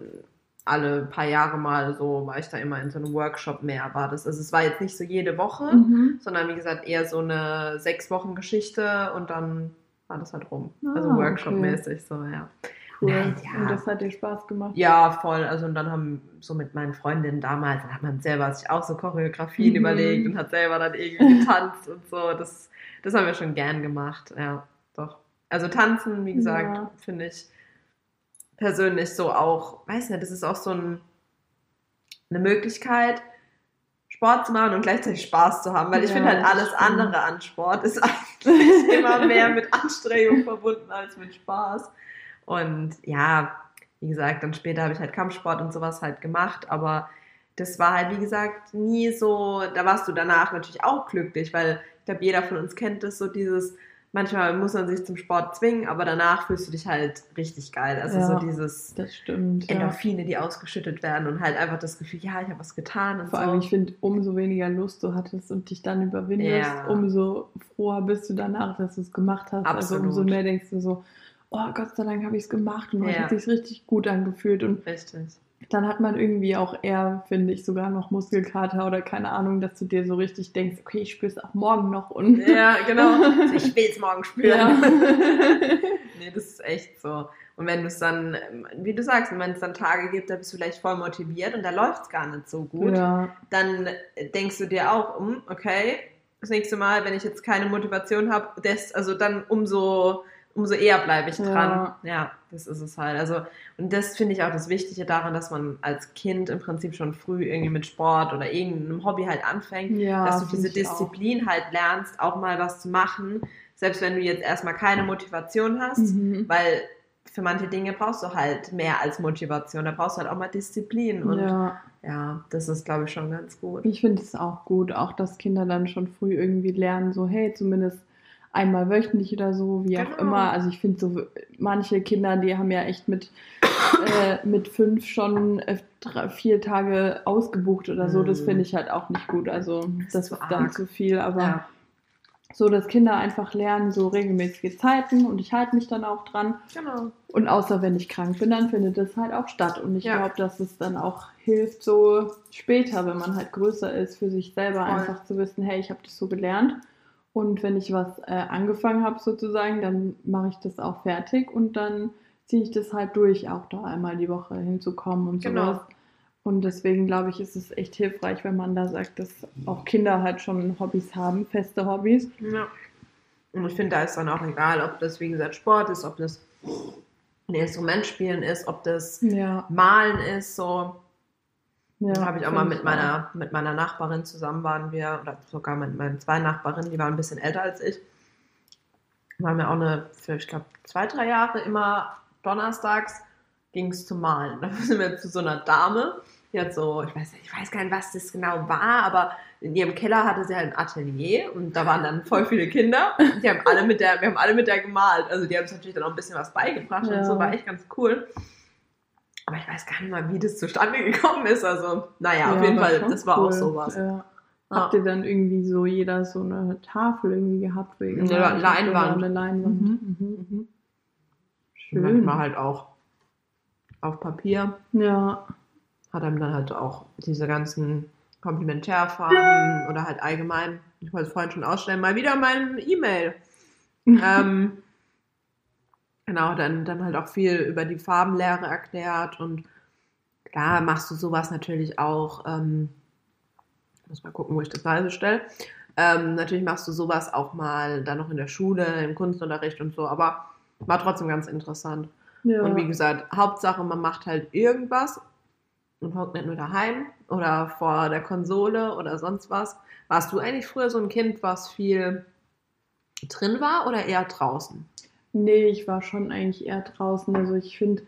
Speaker 2: alle paar Jahre mal so, war ich da immer in so einem Workshop mehr, war das. Also es war jetzt nicht so jede Woche,
Speaker 1: Mhm.
Speaker 2: sondern wie gesagt eher so eine sechs Wochen Geschichte und dann war das halt rum.
Speaker 1: Ah,
Speaker 2: also Workshop-mäßig so, ja.
Speaker 1: Cool.
Speaker 2: Ja.
Speaker 1: Und das hat dir Spaß gemacht?
Speaker 2: Ja, voll. Also und dann haben so mit meinen Freundinnen damals, dann hat man selber sich auch so Choreografien
Speaker 1: Mhm.
Speaker 2: überlegt und hat selber dann irgendwie getanzt und so. Das, das haben wir schon gern gemacht, ja. Also tanzen, wie gesagt,
Speaker 1: Ja.
Speaker 2: finde ich persönlich so auch, weiß nicht, das ist auch so ein, eine Möglichkeit, Sport zu machen und gleichzeitig Spaß zu haben, weil ich
Speaker 1: Ja,
Speaker 2: finde halt alles
Speaker 1: stimmt.
Speaker 2: andere an Sport ist eigentlich immer mehr mit Anstrengung verbunden als mit Spaß. Und ja, wie gesagt, dann später habe ich halt Kampfsport und sowas halt gemacht, aber das war halt, wie gesagt, nie so, da warst du danach natürlich auch glücklich, weil ich glaube, jeder von uns kennt das so dieses, manchmal muss man sich zum Sport zwingen, aber danach fühlst du dich halt richtig geil. Also
Speaker 1: Ja.
Speaker 2: so dieses
Speaker 1: Das stimmt. Ja.
Speaker 2: Endorphine, die ausgeschüttet werden und halt einfach das Gefühl, ja, ich habe was getan und
Speaker 1: Vor
Speaker 2: so.
Speaker 1: allem, ich finde, umso weniger Lust du hattest und dich dann überwindest,
Speaker 2: Ja.
Speaker 1: umso froher bist du danach, dass du es gemacht hast. Also
Speaker 2: Absolut.
Speaker 1: umso mehr denkst du so, oh Gott sei Dank habe ich es gemacht und heute
Speaker 2: Ja.
Speaker 1: hat sich richtig gut angefühlt. Und
Speaker 2: Richtig.
Speaker 1: Dann hat man irgendwie auch eher, finde ich, sogar noch Muskelkater oder keine Ahnung, dass du dir so richtig denkst, okay, ich spüre es auch morgen noch. Und
Speaker 2: Ja, genau. Also ich will es morgen spüren.
Speaker 1: Ja.
Speaker 2: nee, das ist echt so. Und wenn du es dann, wie du sagst, wenn es dann Tage gibt, da bist du vielleicht voll motiviert und da läuft es gar nicht so gut,
Speaker 1: ja.
Speaker 2: dann denkst du dir auch, um, okay, das nächste Mal, wenn ich jetzt keine Motivation habe, das, also dann umso, umso eher bleibe ich dran.
Speaker 1: Ja.
Speaker 2: Ja. das ist es halt. Also, und das finde ich auch das Wichtige daran, dass man als Kind im Prinzip schon früh irgendwie mit Sport oder irgendeinem Hobby halt anfängt,
Speaker 1: Ja,
Speaker 2: dass du diese
Speaker 1: ich auch.
Speaker 2: Disziplin halt lernst, auch mal was zu machen, selbst wenn du jetzt erstmal keine Motivation hast,
Speaker 1: Mhm.
Speaker 2: weil für manche Dinge brauchst du halt mehr als Motivation, da brauchst du halt auch mal Disziplin und ja,
Speaker 1: Ja,
Speaker 2: das ist glaube ich schon ganz gut.
Speaker 1: ich finde es auch gut, auch dass Kinder dann schon früh irgendwie lernen, so hey, zumindest einmal wöchentlich oder so, wie auch
Speaker 2: Genau.
Speaker 1: immer. Also ich finde so, manche Kinder, die haben ja echt mit, äh, mit fünf schon äh, drei, vier Tage ausgebucht oder so. Das
Speaker 2: Mhm.
Speaker 1: finde ich halt auch nicht gut. Also das ist dann zu viel, aber
Speaker 2: Ja,
Speaker 1: so, dass Kinder einfach lernen, so regelmäßige Zeiten und ich halte mich dann auch dran.
Speaker 2: genau.
Speaker 1: Und außer wenn ich krank bin, dann findet das halt auch statt. Und ich
Speaker 2: Ja.
Speaker 1: glaube, dass es dann auch hilft, so später, wenn man halt größer ist, für sich selber
Speaker 2: Voll.
Speaker 1: einfach zu wissen, hey, ich habe das so gelernt. Und wenn ich was äh, angefangen habe sozusagen, dann mache ich das auch fertig und dann ziehe ich das halt durch, auch da einmal die Woche hinzukommen und
Speaker 2: Genau.
Speaker 1: sowas. Und deswegen glaube ich, ist es echt hilfreich, wenn man da sagt, dass auch Kinder halt schon Hobbys haben, feste Hobbys.
Speaker 2: Ja. Und ich finde, da ist dann auch egal, ob das, wie gesagt, Sport ist, ob das ein Instrument spielen ist, ob das
Speaker 1: Ja,
Speaker 2: Malen ist, so.
Speaker 1: Ja.
Speaker 2: Da habe ich auch mal mit meiner, mit meiner Nachbarin zusammen waren wir, oder sogar mit meinen zwei Nachbarinnen, die waren ein bisschen älter als ich. Waren wir auch eine, für, ich glaube, zwei, drei Jahre immer donnerstags ging es zum Malen. Da sind wir zu so einer Dame, die hat so, ich weiß, ich weiß gar nicht, was das genau war, aber in ihrem Keller hatte sie halt ein Atelier und da waren dann voll viele Kinder. Die haben alle mit der, wir haben alle mit der gemalt. Also die haben uns natürlich dann auch ein bisschen was beigebracht
Speaker 1: Ja.
Speaker 2: und so, war echt ganz cool. Aber ich weiß gar nicht mal, wie das zustande gekommen ist. Also, naja, auf
Speaker 1: Ja,
Speaker 2: jeden
Speaker 1: aber
Speaker 2: Fall, das war auch
Speaker 1: cool.
Speaker 2: sowas.
Speaker 1: Ja. Habt ihr dann irgendwie so jeder so eine Tafel irgendwie gehabt? Ihr
Speaker 2: Eine Leinwand.
Speaker 1: Oder eine Leinwand.
Speaker 2: Mhm.
Speaker 1: Mhm.
Speaker 2: Mhm.
Speaker 1: Schön.
Speaker 2: Manchmal halt auch auf Papier.
Speaker 1: Ja,
Speaker 2: Hat einem dann halt auch diese ganzen Komplementärfarben oder halt allgemein, ich wollte es vorhin schon ausstellen, mal wieder mein E-Mail. ähm, genau, dann, dann halt auch viel über die Farbenlehre erklärt und klar machst du sowas natürlich auch, ähm, muss mal gucken, wo ich das leise stelle. Ähm, natürlich machst du sowas auch mal dann noch in der Schule, im Kunstunterricht und so, aber war trotzdem ganz interessant.
Speaker 1: ja.
Speaker 2: Und wie gesagt, Hauptsache, man macht halt irgendwas und hockt nicht nur daheim oder vor der Konsole oder sonst was. Warst du eigentlich früher so ein Kind, was viel drin war oder eher draußen?
Speaker 1: Nee, ich war schon eigentlich eher draußen. Also ich finde,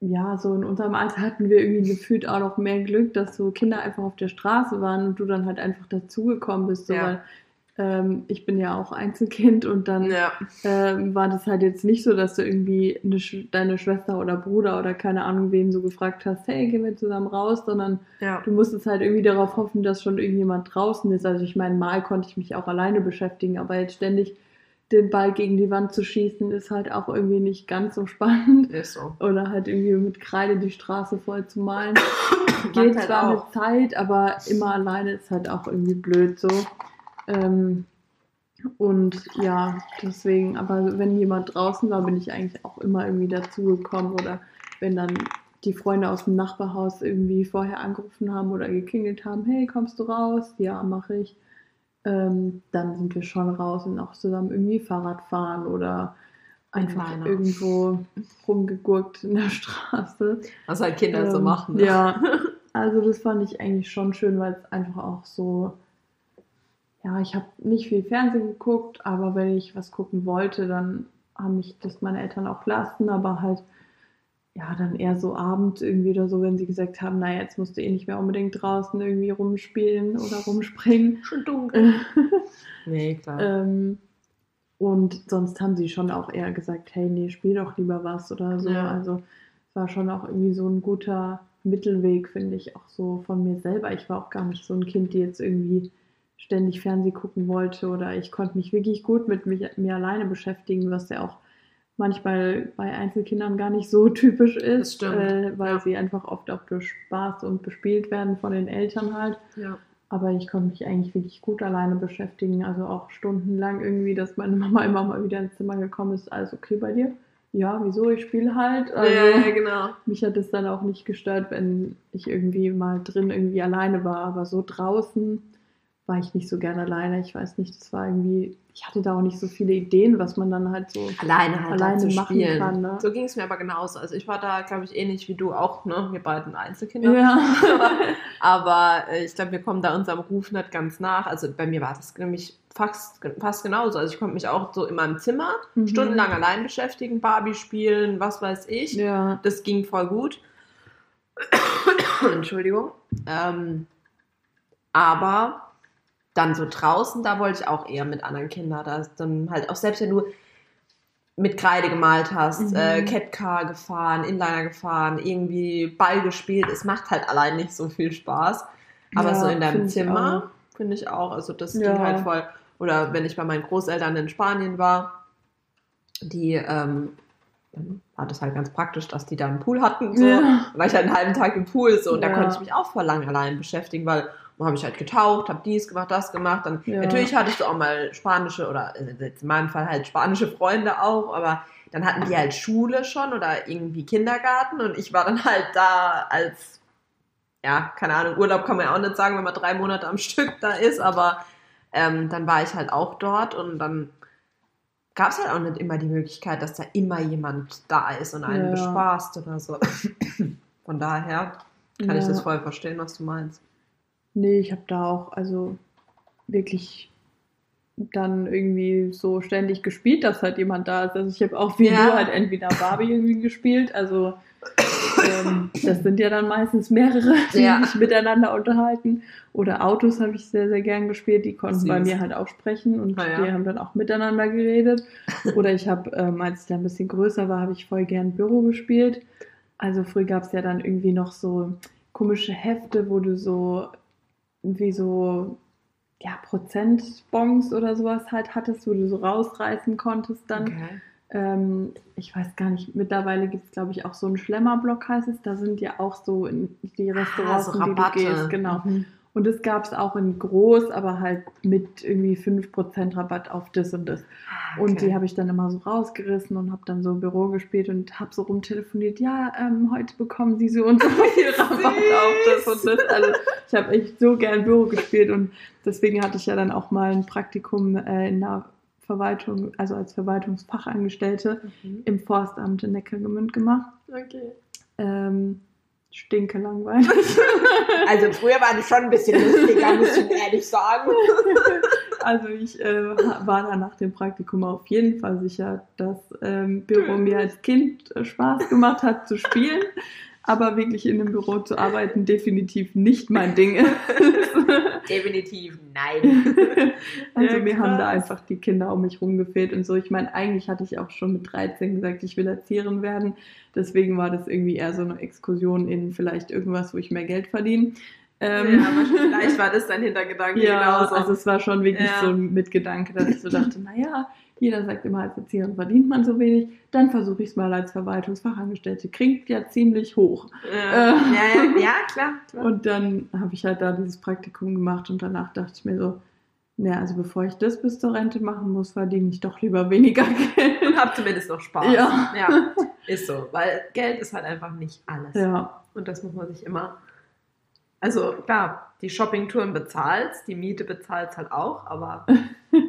Speaker 1: ja, so in unserem Alter hatten wir irgendwie gefühlt auch noch mehr Glück, dass so Kinder einfach auf der Straße waren und du dann halt einfach dazugekommen bist. So,
Speaker 2: Ja.
Speaker 1: weil ähm, ich bin ja auch Einzelkind und dann
Speaker 2: Ja.
Speaker 1: ähm, war das halt jetzt nicht so, dass du irgendwie eine, Sch- deine Schwester oder Bruder oder keine Ahnung wen so gefragt hast, hey, gehen wir zusammen raus, sondern
Speaker 2: Ja.
Speaker 1: du musstest halt irgendwie darauf hoffen, dass schon irgendjemand draußen ist. Also ich meine, mal konnte ich mich auch alleine beschäftigen, aber jetzt ständig den Ball gegen die Wand zu schießen, ist halt auch irgendwie nicht ganz so spannend.
Speaker 2: Ist so.
Speaker 1: Oder halt irgendwie mit Kreide die Straße voll zu malen. Geht
Speaker 2: halt
Speaker 1: zwar
Speaker 2: auch.
Speaker 1: mit Zeit, aber immer alleine ist halt auch irgendwie blöd so. Ähm, und ja, deswegen, aber wenn jemand draußen war, bin ich eigentlich auch immer irgendwie dazugekommen. Oder wenn dann die Freunde aus dem Nachbarhaus irgendwie vorher angerufen haben oder geklingelt haben, hey, kommst du raus? Ja, mache ich. Ähm, dann sind wir schon raus und auch zusammen irgendwie Fahrrad fahren oder einfach
Speaker 2: Meiner.
Speaker 1: irgendwo rumgegurkt in der Straße.
Speaker 2: Was halt Kinder so
Speaker 1: Ähm,
Speaker 2: machen. ne?
Speaker 1: Ja, also das fand ich eigentlich schon schön, weil es einfach auch so, ja, ich habe nicht viel Fernsehen geguckt, aber wenn ich was gucken wollte, dann haben mich das meine Eltern auch lassen, aber halt, ja, dann eher so abends irgendwie oder so, wenn sie gesagt haben, naja, jetzt musst du eh nicht mehr unbedingt draußen irgendwie rumspielen oder rumspringen.
Speaker 2: Schon dunkel. nee, klar.
Speaker 1: Ähm, und sonst haben sie schon auch eher gesagt, hey, nee, spiel doch lieber was oder so.
Speaker 2: Ja.
Speaker 1: Also es war schon auch irgendwie so ein guter Mittelweg, finde ich, auch so von mir selber. Ich war auch gar nicht so ein Kind, die jetzt irgendwie ständig Fernsehen gucken wollte oder ich konnte mich wirklich gut mit mich, mir alleine beschäftigen, was ja auch manchmal bei Einzelkindern gar nicht so typisch ist, Äh, weil
Speaker 2: ja.
Speaker 1: sie einfach oft auch durch Spaß und bespielt werden von den Eltern halt.
Speaker 2: ja.
Speaker 1: Aber ich konnte mich eigentlich wirklich gut alleine beschäftigen. Also auch stundenlang irgendwie, dass meine Mama immer mal wieder ins Zimmer gekommen ist. Alles okay bei dir? Ja, wieso? Ich spiele halt. Also,
Speaker 2: ja, ja, genau.
Speaker 1: mich hat es dann auch nicht gestört, wenn ich irgendwie mal drin irgendwie alleine war. Aber so draußen war ich nicht so gerne alleine. Ich weiß nicht, das war irgendwie, ich hatte da auch nicht so viele Ideen, was man dann halt so
Speaker 2: alleine halt
Speaker 1: alleine
Speaker 2: zu
Speaker 1: machen
Speaker 2: spielen.
Speaker 1: kann. Ne?
Speaker 2: So ging es mir aber genauso. Also ich war da, glaube ich, ähnlich wie du auch, ne? Wir beiden Einzelkinder.
Speaker 1: Ja.
Speaker 2: aber äh, ich glaube, wir kommen da unserem Ruf nicht ganz nach. Also bei mir war das nämlich fast, fast genauso. Also ich konnte mich auch so in meinem Zimmer
Speaker 1: Mhm.
Speaker 2: stundenlang allein beschäftigen, Barbie spielen, was weiß ich.
Speaker 1: ja.
Speaker 2: Das ging voll gut. Entschuldigung. Ähm, aber dann so draußen, da wollte ich auch eher mit anderen Kindern. Da dann halt auch selbst wenn du mit Kreide gemalt hast,
Speaker 1: Mhm.
Speaker 2: äh, Catcar gefahren, Inliner gefahren, irgendwie Ball gespielt, es macht halt allein nicht so viel Spaß. Aber
Speaker 1: Ja,
Speaker 2: so in deinem
Speaker 1: find
Speaker 2: Zimmer finde ich auch, also das
Speaker 1: Ja.
Speaker 2: ging halt voll. Oder wenn ich bei meinen Großeltern in Spanien war, die ähm, dann war das halt ganz praktisch, dass die da einen Pool hatten. So.
Speaker 1: Ja.
Speaker 2: Da war ich halt einen halben Tag im Pool so und da konnte ich mich auch voll lang allein beschäftigen, weil dann habe ich halt getaucht, habe dies gemacht, das gemacht. Dann
Speaker 1: Ja.
Speaker 2: natürlich hattest du auch mal spanische oder äh, jetzt in meinem Fall halt spanische Freunde auch, aber dann hatten die halt Schule schon oder irgendwie Kindergarten und ich war dann halt da als ja, keine Ahnung, Urlaub kann man ja auch nicht sagen, wenn man drei Monate am Stück da ist, aber ähm, dann war ich halt auch dort und dann gab es halt auch nicht immer die Möglichkeit, dass da immer jemand da ist und einen
Speaker 1: Ja.
Speaker 2: bespaßt oder so. Von daher kann ich
Speaker 1: Ja.
Speaker 2: das voll verstehen, was du meinst.
Speaker 1: Nee, ich habe da auch also wirklich dann irgendwie so ständig gespielt, dass halt jemand da ist. Also ich habe auch wie
Speaker 2: Ja.
Speaker 1: du halt entweder Barbie irgendwie gespielt, also ähm, das sind ja dann meistens mehrere, die
Speaker 2: Ja.
Speaker 1: sich miteinander unterhalten. Oder Autos habe ich sehr, sehr gern gespielt. Die konnten
Speaker 2: Süß.
Speaker 1: bei mir halt auch sprechen und
Speaker 2: Ah, ja.
Speaker 1: die haben dann auch miteinander geredet. Oder ich habe, ähm, als ich dann ein bisschen größer war, habe ich voll gern Büro gespielt. Also früher gab es ja dann irgendwie noch so komische Hefte, wo du so wie so ja, Prozentbons oder sowas halt hattest, wo du so rausreißen konntest dann.
Speaker 2: Okay.
Speaker 1: Ähm, ich weiß gar nicht, mittlerweile gibt es, glaube ich, auch so einen Schlemmerblock heißt es. Da sind ja auch so in die Restaurants,
Speaker 2: Ah, so
Speaker 1: die du gehst. Genau.
Speaker 2: Mhm.
Speaker 1: Und das gab es auch in groß, aber halt mit irgendwie 5% Rabatt auf das und das.
Speaker 2: Ah,
Speaker 1: Und
Speaker 2: okay.
Speaker 1: die habe ich dann immer so rausgerissen und habe dann so im Büro gespielt und habe so rumtelefoniert. Ja, ähm, heute bekommen Sie so und so viel Rabatt auf das und das. Also ich habe echt so gern Büro gespielt und deswegen hatte ich ja dann auch mal ein Praktikum äh, in der Verwaltung, also als Verwaltungsfachangestellte
Speaker 2: Mhm.
Speaker 1: im Forstamt in Neckargemünd gemacht.
Speaker 2: Okay.
Speaker 1: Ähm, stinke langweilig.
Speaker 2: Also früher war das schon ein bisschen lustiger, muss ich ehrlich sagen.
Speaker 1: Also ich äh, war da nach dem Praktikum auf jeden Fall sicher, dass ähm, Büro mir als Kind äh, Spaß gemacht hat zu spielen, aber wirklich in einem Büro zu arbeiten definitiv nicht mein Ding ist.
Speaker 2: Definitiv nein.
Speaker 1: Also
Speaker 2: Ja,
Speaker 1: mir haben da einfach die Kinder um mich rumgefehlt und so. Ich meine, eigentlich hatte ich auch schon mit 13 gesagt, ich will Erzieherin werden. Deswegen war das irgendwie eher so eine Exkursion in vielleicht irgendwas, wo ich mehr Geld verdiene. Ähm,
Speaker 2: ja, aber vielleicht war das dein Hintergedanke
Speaker 1: Ja,
Speaker 2: genauso.
Speaker 1: also es war schon wirklich
Speaker 2: Ja.
Speaker 1: so ein Mitgedanke, dass ich so dachte, naja, jeder sagt immer, als Erzieherin verdient man so wenig, dann versuche ich es mal als Verwaltungsfachangestellte. Klingt ja ziemlich hoch.
Speaker 2: ja,
Speaker 1: Äh.
Speaker 2: ja, ja, ja, klar. klar.
Speaker 1: Und dann habe ich halt da dieses Praktikum gemacht und danach dachte ich mir so, naja, also bevor ich das bis zur Rente machen muss, verdiene ich doch lieber weniger Geld.
Speaker 2: Und hab zumindest noch Spaß.
Speaker 1: Ja.
Speaker 2: ja, ist so. Weil Geld ist halt einfach nicht alles.
Speaker 1: Ja,
Speaker 2: Und das muss man sich immer. Also klar, die Shoppingtouren bezahlst, die Miete bezahlst halt auch, aber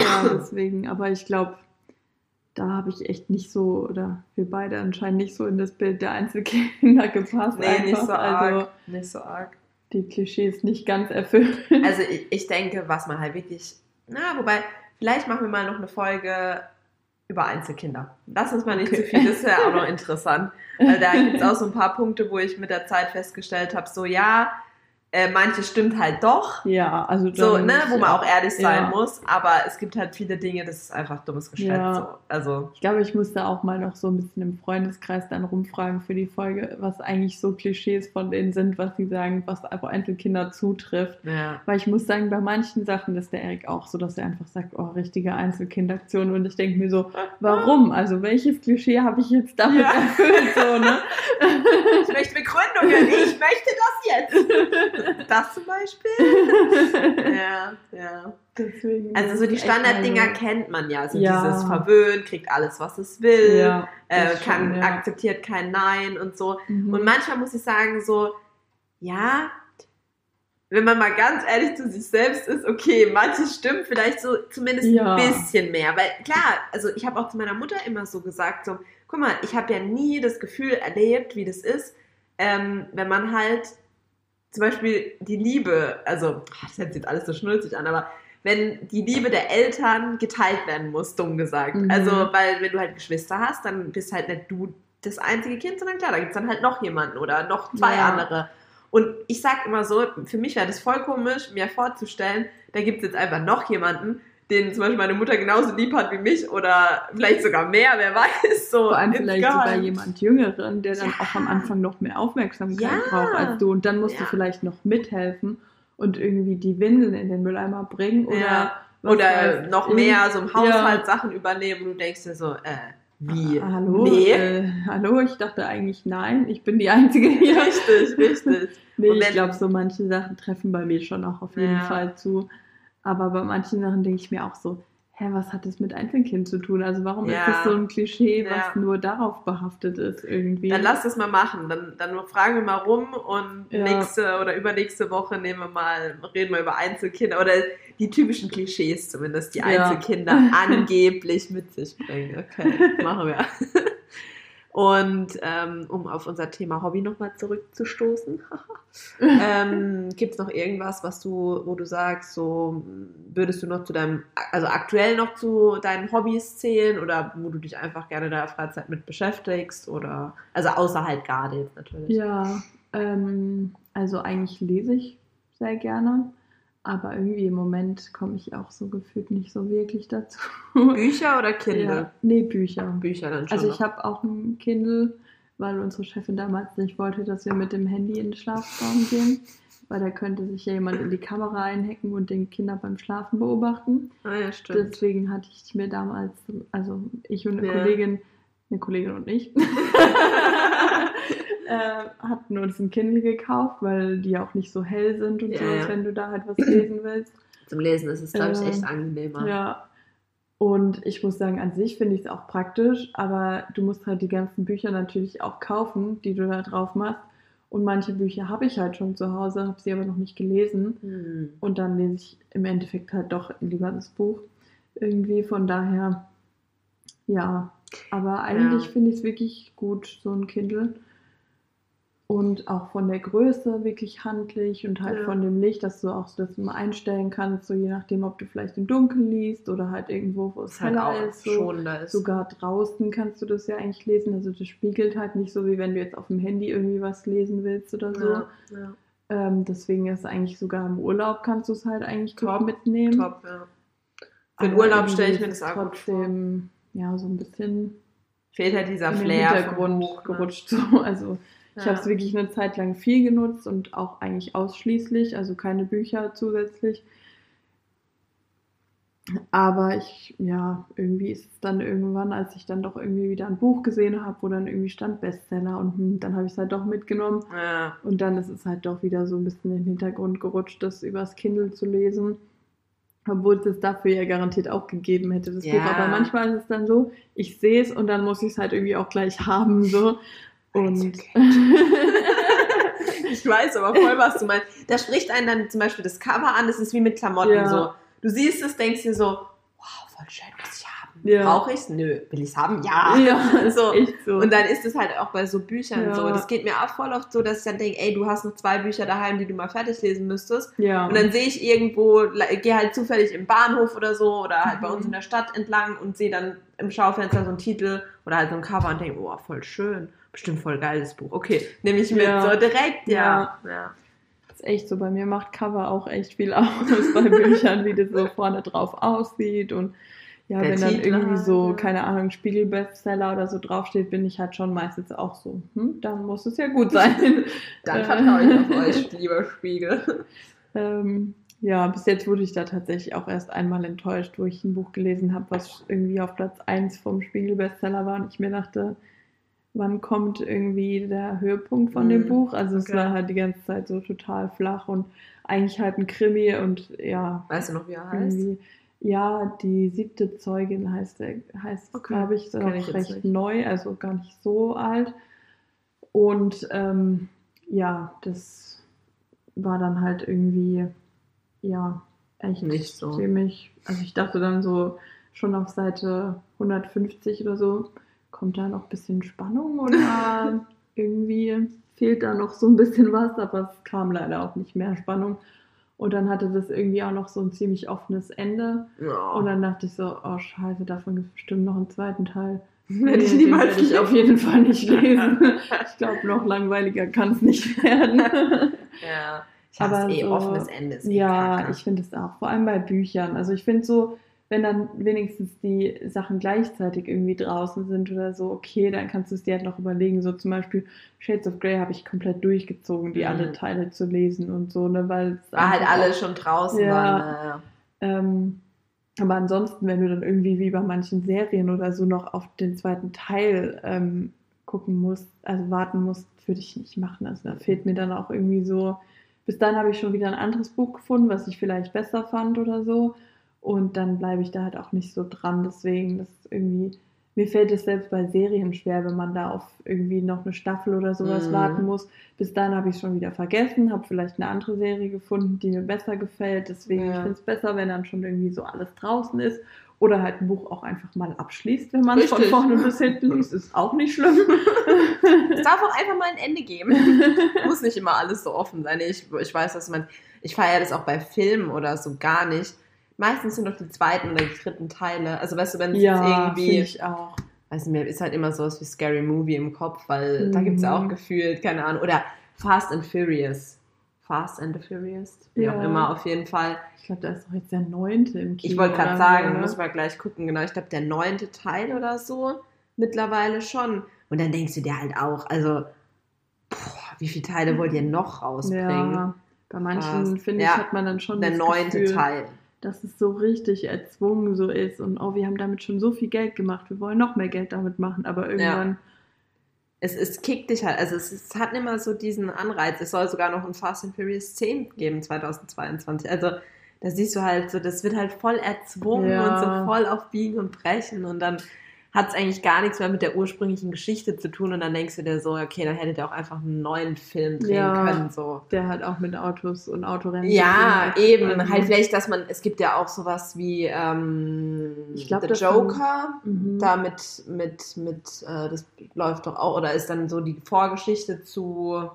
Speaker 1: ja, deswegen, aber ich glaube, da habe ich echt nicht so, oder wir beide anscheinend nicht so in das Bild der Einzelkinder gepasst.
Speaker 2: nee,
Speaker 1: einfach.
Speaker 2: nicht so arg.
Speaker 1: Also
Speaker 2: nicht so arg.
Speaker 1: die Klischees nicht ganz erfüllt.
Speaker 2: Also ich, ich denke, was man halt wirklich. Na, wobei, vielleicht machen wir mal noch eine Folge über Einzelkinder. Lass uns mal nicht
Speaker 1: Okay.
Speaker 2: zu viel, das wäre auch noch interessant. Weil da gibt es auch so ein paar Punkte, wo ich mit der Zeit festgestellt habe, so ja, äh, manche stimmt halt doch.
Speaker 1: Ja, also
Speaker 2: So,
Speaker 1: dann-
Speaker 2: ne, wo man auch ehrlich sein
Speaker 1: Ja.
Speaker 2: muss, aber es gibt halt viele Dinge, das ist einfach dummes Geschäft.
Speaker 1: Ja.
Speaker 2: So. Also,
Speaker 1: Ich glaube, ich musste auch mal noch so ein bisschen im Freundeskreis dann rumfragen für die Folge, was eigentlich so Klischees von denen sind, was sie sagen, was auf Einzelkinder zutrifft.
Speaker 2: ja.
Speaker 1: Weil ich muss sagen, bei manchen Sachen ist der Erik auch so, dass er einfach sagt, oh, richtige Einzelkindaktion. Und ich denke mir so, warum? Also welches Klischee habe ich jetzt damit
Speaker 2: Ja.
Speaker 1: erfüllt? So, ne?
Speaker 2: Ich möchte Begründungen, ich möchte das jetzt. Das zum Beispiel? Ja, ja.
Speaker 1: Deswegen
Speaker 2: Also so die Standarddinger kennt man ja. So
Speaker 1: Ja.
Speaker 2: dieses verwöhnt, kriegt alles, was es will,
Speaker 1: Ja,
Speaker 2: äh, kann,
Speaker 1: schon, ja.
Speaker 2: akzeptiert kein Nein und so.
Speaker 1: Mhm.
Speaker 2: Und manchmal muss ich sagen, so, ja, wenn man mal ganz ehrlich zu sich selbst ist, okay, manches stimmt vielleicht so zumindest
Speaker 1: Ja.
Speaker 2: ein bisschen mehr. Weil klar, also ich habe auch zu meiner Mutter immer so gesagt, so, guck mal, ich habe ja nie das Gefühl erlebt, wie das ist, ähm, wenn man halt zum Beispiel die Liebe, also das hört sich jetzt alles so schnulzig an, aber wenn die Liebe der Eltern geteilt werden muss, dumm gesagt.
Speaker 1: Mhm.
Speaker 2: Also, weil wenn du halt Geschwister hast, dann bist halt nicht du das einzige Kind, sondern klar, da gibt es dann halt noch jemanden oder noch zwei
Speaker 1: Ja.
Speaker 2: andere. Und ich sag immer so, für mich wäre das voll komisch, mir vorzustellen, da gibt es jetzt einfach noch jemanden, den zum Beispiel meine Mutter genauso lieb hat wie mich oder vielleicht sogar mehr, wer weiß. So
Speaker 1: Vor allem vielleicht sogar
Speaker 2: insgeheim.
Speaker 1: jemand Jüngeren, der dann
Speaker 2: Ja.
Speaker 1: auch am Anfang noch mehr Aufmerksamkeit
Speaker 2: Ja.
Speaker 1: braucht als du. Und dann musst du
Speaker 2: Ja.
Speaker 1: vielleicht noch mithelfen und irgendwie die Windeln in den Mülleimer bringen oder,
Speaker 2: Oder noch mehr so im. Haushalt Sachen übernehmen und du denkst dir so, äh, wie?
Speaker 1: Ah, Hallo,
Speaker 2: Nee.
Speaker 1: äh, hallo, ich dachte eigentlich nein, ich bin die Einzige hier.
Speaker 2: Richtig, richtig.
Speaker 1: Nee,
Speaker 2: Und
Speaker 1: ich glaube, so manche Sachen treffen bei mir schon auch auf jeden. Fall zu. Aber bei manchen Sachen denke ich mir auch so, hä, was hat das mit Einzelkind zu tun? Also warum
Speaker 2: Ja.
Speaker 1: ist das so ein Klischee, was
Speaker 2: Ja.
Speaker 1: nur darauf behaftet ist irgendwie?
Speaker 2: Dann lass das mal machen. Dann, dann fragen wir mal rum und
Speaker 1: Ja.
Speaker 2: nächste oder übernächste Woche nehmen wir mal, reden wir über Einzelkinder oder die typischen Klischees zumindest, die. Einzelkinder angeblich mit sich bringen. Okay, machen wir. Und ähm, um auf unser Thema Hobby nochmal zurückzustoßen, ähm, gibt es noch irgendwas, was du, wo du sagst, so würdest du noch zu deinem, also aktuell noch zu deinen Hobbys zählen oder wo du dich einfach gerne in der Freizeit mit beschäftigst oder also außer halt gerade jetzt natürlich.
Speaker 1: Ja, ähm, also eigentlich lese ich sehr gerne, aber irgendwie im Moment komme ich auch so gefühlt nicht so wirklich dazu.
Speaker 2: Bücher oder Kindle?
Speaker 1: Ja, nee, Bücher.
Speaker 2: Bücher dann schon.
Speaker 1: Also ich habe auch ein Kindle, weil unsere Chefin damals nicht wollte, dass wir mit dem Handy in den Schlafraum gehen, weil da könnte sich ja jemand in die Kamera einhacken und den Kinder beim Schlafen beobachten.
Speaker 2: ah, ja, stimmt.
Speaker 1: Deswegen hatte ich mir damals, also ich und eine
Speaker 2: Ja.
Speaker 1: Kollegin, eine Kollegin und ich, äh, hatten uns ein Kindle gekauft, weil die auch nicht so hell sind und
Speaker 2: Ja,
Speaker 1: sowas,
Speaker 2: ja.
Speaker 1: wenn du da halt was lesen willst.
Speaker 2: Zum Lesen ist es, glaube ich,
Speaker 1: Ähm,
Speaker 2: echt angenehmer.
Speaker 1: Ja. Und ich muss sagen, an sich finde ich es auch praktisch, aber du musst halt die ganzen Bücher natürlich auch kaufen, die du da drauf machst. Und manche Bücher habe ich halt schon zu Hause, habe sie aber noch nicht gelesen.
Speaker 2: Hm.
Speaker 1: Und dann lese ich im Endeffekt halt doch lieber das Buch. Irgendwie, von daher, ja. Aber eigentlich
Speaker 2: Ja.
Speaker 1: finde ich es wirklich gut, so ein Kindle. Und auch von der Größe wirklich handlich und halt
Speaker 2: Ja.
Speaker 1: von dem Licht, dass du auch das mal einstellen kannst, so je nachdem, ob du vielleicht im Dunkeln liest oder halt irgendwo, wo es
Speaker 2: halt
Speaker 1: heller
Speaker 2: auch
Speaker 1: ist. So.
Speaker 2: ist.
Speaker 1: Sogar draußen kannst du das ja eigentlich lesen. Also das spiegelt halt nicht so, wie wenn du jetzt auf dem Handy irgendwie was lesen willst oder so.
Speaker 2: Ja, ja.
Speaker 1: Ähm, deswegen ist eigentlich sogar im Urlaub kannst du es halt eigentlich
Speaker 2: Top,
Speaker 1: mitnehmen.
Speaker 2: Top, ja. Für den Urlaub stelle ich mir das auch
Speaker 1: trotzdem ja so ein bisschen
Speaker 2: Fehlt halt dieser Flair.
Speaker 1: Hintergrund
Speaker 2: Buch, ne?
Speaker 1: gerutscht. So. Also ich habe es wirklich eine Zeit lang viel genutzt und auch eigentlich ausschließlich, also keine Bücher zusätzlich. Aber ich, ja, irgendwie ist es dann irgendwann, als ich dann doch irgendwie wieder ein Buch gesehen habe, wo dann irgendwie stand Bestseller und hm, dann habe ich es halt doch mitgenommen.
Speaker 2: Ja.
Speaker 1: Und dann ist es halt doch wieder so ein bisschen in den Hintergrund gerutscht, das übers Kindle zu lesen. Obwohl es es dafür ja garantiert auch gegeben hätte, das
Speaker 2: Ja.
Speaker 1: Buch. Aber manchmal ist es dann so, ich sehe es und dann muss ich es halt irgendwie auch gleich haben. So. Und
Speaker 2: Ich weiß aber voll, was du meinst. Da spricht einen dann zum Beispiel das Cover an, das ist wie mit Klamotten
Speaker 1: Ja.
Speaker 2: so. Du siehst es, denkst dir so, wow, voll schön, muss ich.
Speaker 1: Ja.
Speaker 2: Brauche ich es? Nö. Will ich es haben? Ja.
Speaker 1: ja,
Speaker 2: So.
Speaker 1: so.
Speaker 2: Und dann ist es halt auch bei so Büchern
Speaker 1: Ja.
Speaker 2: so. Das geht mir auch voll oft so, dass ich dann denke, ey, du hast noch zwei Bücher daheim, die du mal fertig lesen müsstest.
Speaker 1: ja.
Speaker 2: Und dann sehe ich irgendwo, gehe halt zufällig im Bahnhof oder so oder halt bei
Speaker 1: Mhm.
Speaker 2: uns in der Stadt entlang und sehe dann im Schaufenster so einen Titel oder halt so ein Cover und denke, oh, voll schön. Bestimmt voll geiles Buch. Okay, nehme ich mit. So direkt, ja. ja.
Speaker 1: ist echt so. Bei mir macht Cover auch echt viel aus bei Büchern, wie das so vorne drauf aussieht. Und ja,
Speaker 2: Der
Speaker 1: wenn dann
Speaker 2: Titel
Speaker 1: irgendwie
Speaker 2: halt,
Speaker 1: so, keine Ahnung, Spiegel-Bestseller oder so draufsteht, bin ich halt schon meistens auch so, hm, dann muss es ja gut sein.
Speaker 2: Dann
Speaker 1: Äh.
Speaker 2: vertraue ich auf euch, lieber Spiegel.
Speaker 1: Ähm, ja, bis jetzt wurde ich da tatsächlich auch erst einmal enttäuscht, wo ich ein Buch gelesen habe, was irgendwie auf Platz 1 vom Spiegel-Bestseller war und ich mir dachte, wann kommt irgendwie der Höhepunkt von dem
Speaker 2: Mm,
Speaker 1: Buch? Also es
Speaker 2: okay.
Speaker 1: war halt die ganze Zeit so total flach und eigentlich halt ein Krimi und ja,
Speaker 2: Weißt du noch, wie er heißt?
Speaker 1: Ja, die siebte Zeugin heißt er, heißt
Speaker 2: Okay,
Speaker 1: glaube ich, ist auch
Speaker 2: ich
Speaker 1: recht
Speaker 2: nicht.
Speaker 1: neu, also gar nicht so alt. Und ähm, ja, das war dann halt irgendwie, ja, echt
Speaker 2: Nicht so.
Speaker 1: ziemlich. Also ich dachte dann so schon auf Seite 150 oder so, kommt da noch ein bisschen Spannung oder irgendwie fehlt da noch so ein bisschen was, aber es kam leider auch nicht mehr Spannung. Und dann hatte das irgendwie auch noch so ein ziemlich offenes Ende.
Speaker 2: Ja.
Speaker 1: Und dann dachte ich so, oh scheiße, davon gibt es bestimmt noch einen zweiten Teil.
Speaker 2: Werde ich
Speaker 1: den
Speaker 2: niemals
Speaker 1: werde ich auf jeden Fall nicht lesen. Ich glaube, noch langweiliger kann es nicht werden.
Speaker 2: ja. Ich
Speaker 1: Aber
Speaker 2: eh
Speaker 1: so-
Speaker 2: offenes Ende. Ist eh
Speaker 1: Ja,
Speaker 2: kacke.
Speaker 1: ich finde es auch. Vor allem bei Büchern. Also ich finde so, wenn dann wenigstens die Sachen gleichzeitig irgendwie draußen sind oder so, okay, dann kannst du es dir halt noch überlegen. So zum Beispiel Shades of Grey habe ich komplett durchgezogen, die
Speaker 2: Mhm.
Speaker 1: alle Teile zu lesen und so, ne, weil es
Speaker 2: War halt alle
Speaker 1: auch-
Speaker 2: schon draußen
Speaker 1: Ja.
Speaker 2: waren.
Speaker 1: Ähm, aber ansonsten, wenn du dann irgendwie wie bei manchen Serien oder so noch auf den zweiten Teil ähm, gucken musst, also warten musst, würde ich nicht machen. Also da fehlt mir dann auch irgendwie so. Bis dann habe ich schon wieder ein anderes Buch gefunden, was ich vielleicht besser fand oder so. Und dann bleibe ich da halt auch nicht so dran. Deswegen, das ist irgendwie, mir fällt es selbst bei Serien schwer, wenn man da auf irgendwie noch eine Staffel oder sowas
Speaker 2: Mhm.
Speaker 1: warten muss. Bis dann habe ich es schon wieder vergessen, habe vielleicht eine andere Serie gefunden, die mir besser gefällt. Deswegen,
Speaker 2: Ja.
Speaker 1: ich finde es besser, wenn dann schon irgendwie so alles draußen ist. Oder halt ein Buch auch einfach mal abschließt, wenn man es von vorne bis hinten liest. Ist auch nicht schlimm.
Speaker 2: Es darf auch einfach mal ein Ende geben. Muss nicht immer alles so offen sein. Ich, ich weiß, dass man. Ich feiere das auch bei Filmen oder so gar nicht. Meistens sind doch die zweiten oder die dritten Teile. Also weißt du, wenn es
Speaker 1: ja,
Speaker 2: jetzt irgendwie.
Speaker 1: ich auch.
Speaker 2: weiß nicht mehr, ist halt immer sowas wie Scary Movie im Kopf, weil da
Speaker 1: Mhm.
Speaker 2: gibt es ja auch gefühlt, keine Ahnung. Oder Fast and Furious. Fast and the Furious. Wie
Speaker 1: Ja.
Speaker 2: auch immer, auf jeden Fall.
Speaker 1: Ich glaube, da ist doch jetzt der neunte im Kino.
Speaker 2: Ich wollte gerade sagen,
Speaker 1: ne?
Speaker 2: muss mal gleich gucken, genau. Ich glaube, der neunte Teil oder so mittlerweile schon. Und dann denkst du dir halt auch, also, boah, wie viele Teile wollt ihr noch rausbringen?
Speaker 1: Ja, bei manchen, finde ich,
Speaker 2: Ja,
Speaker 1: hat man dann schon
Speaker 2: der neunte
Speaker 1: Gefühl,
Speaker 2: Teil.
Speaker 1: Dass es so richtig erzwungen so ist und oh, wir haben damit schon so viel Geld gemacht, wir wollen noch mehr Geld damit machen, aber irgendwann,
Speaker 2: Es, es kickt dich halt, also es, es hat immer so diesen Anreiz. Es soll sogar noch ein Fast and Furious 10 geben 2022. Also da siehst du halt so, das wird halt voll erzwungen
Speaker 1: Ja.
Speaker 2: und so voll auf Biegen und Brechen und dann hat es eigentlich gar nichts mehr mit der ursprünglichen Geschichte zu tun und dann denkst du dir so, okay, dann hättet ihr auch einfach einen neuen Film drehen
Speaker 1: Ja.
Speaker 2: können. So.
Speaker 1: der halt auch mit Autos und Autorennen.
Speaker 2: Ja, eben.
Speaker 1: Ähm,
Speaker 2: Halt vielleicht, dass man, es gibt ja auch sowas wie ähm,
Speaker 1: Ich glaub,
Speaker 2: The Joker,
Speaker 1: Mhm.
Speaker 2: da mit, mit, mit, äh, das läuft doch auch, oder ist dann so die Vorgeschichte zu,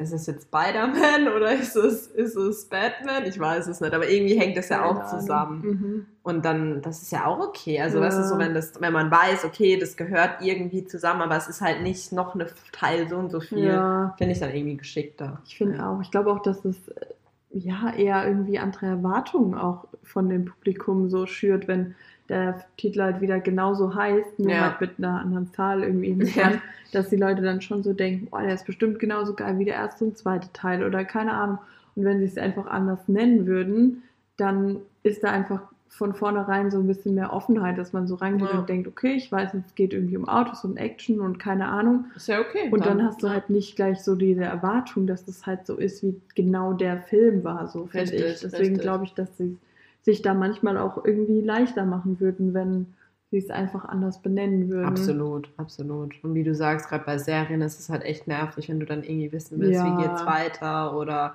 Speaker 2: ist es jetzt Spider-Man oder ist es, ist es Batman? Ich weiß es nicht, aber irgendwie hängt das ja auch zusammen.
Speaker 1: Mhm.
Speaker 2: Und dann, das ist ja auch okay. Also,
Speaker 1: Ja.
Speaker 2: weißt du, so, wenn das, wenn man weiß, okay, das gehört irgendwie zusammen, aber es ist halt nicht noch eine Teil so und so viel,
Speaker 1: Ja,
Speaker 2: finde ich dann irgendwie geschickter.
Speaker 1: ich finde auch. Ich glaube auch, dass es äh, ja eher irgendwie andere Erwartungen auch von dem Publikum so schürt, wenn der Titel halt wieder genauso heißt, nur
Speaker 2: Ja.
Speaker 1: halt mit einer anderen Zahl irgendwie hinten
Speaker 2: Ja.
Speaker 1: dass die Leute dann schon so denken, oh, der ist bestimmt genauso geil wie der erste und zweite Teil oder keine Ahnung. Und wenn sie es einfach anders nennen würden, dann ist da einfach von vornherein so ein bisschen mehr Offenheit, dass man so reingeht
Speaker 2: Ja.
Speaker 1: und denkt, okay, ich weiß, es geht irgendwie um Autos und Action und keine Ahnung.
Speaker 2: Ist ja okay.
Speaker 1: Und dann hast du halt nicht gleich so diese Erwartung, dass das halt so ist, wie genau der Film war, so finde ich. Deswegen glaube ich, dass sie sich da manchmal auch irgendwie leichter machen würden, wenn sie es einfach anders benennen würden.
Speaker 2: Absolut, absolut. Und wie du sagst, gerade bei Serien ist es halt echt nervig, wenn du dann irgendwie wissen willst,
Speaker 1: Ja.
Speaker 2: wie geht's weiter. Oder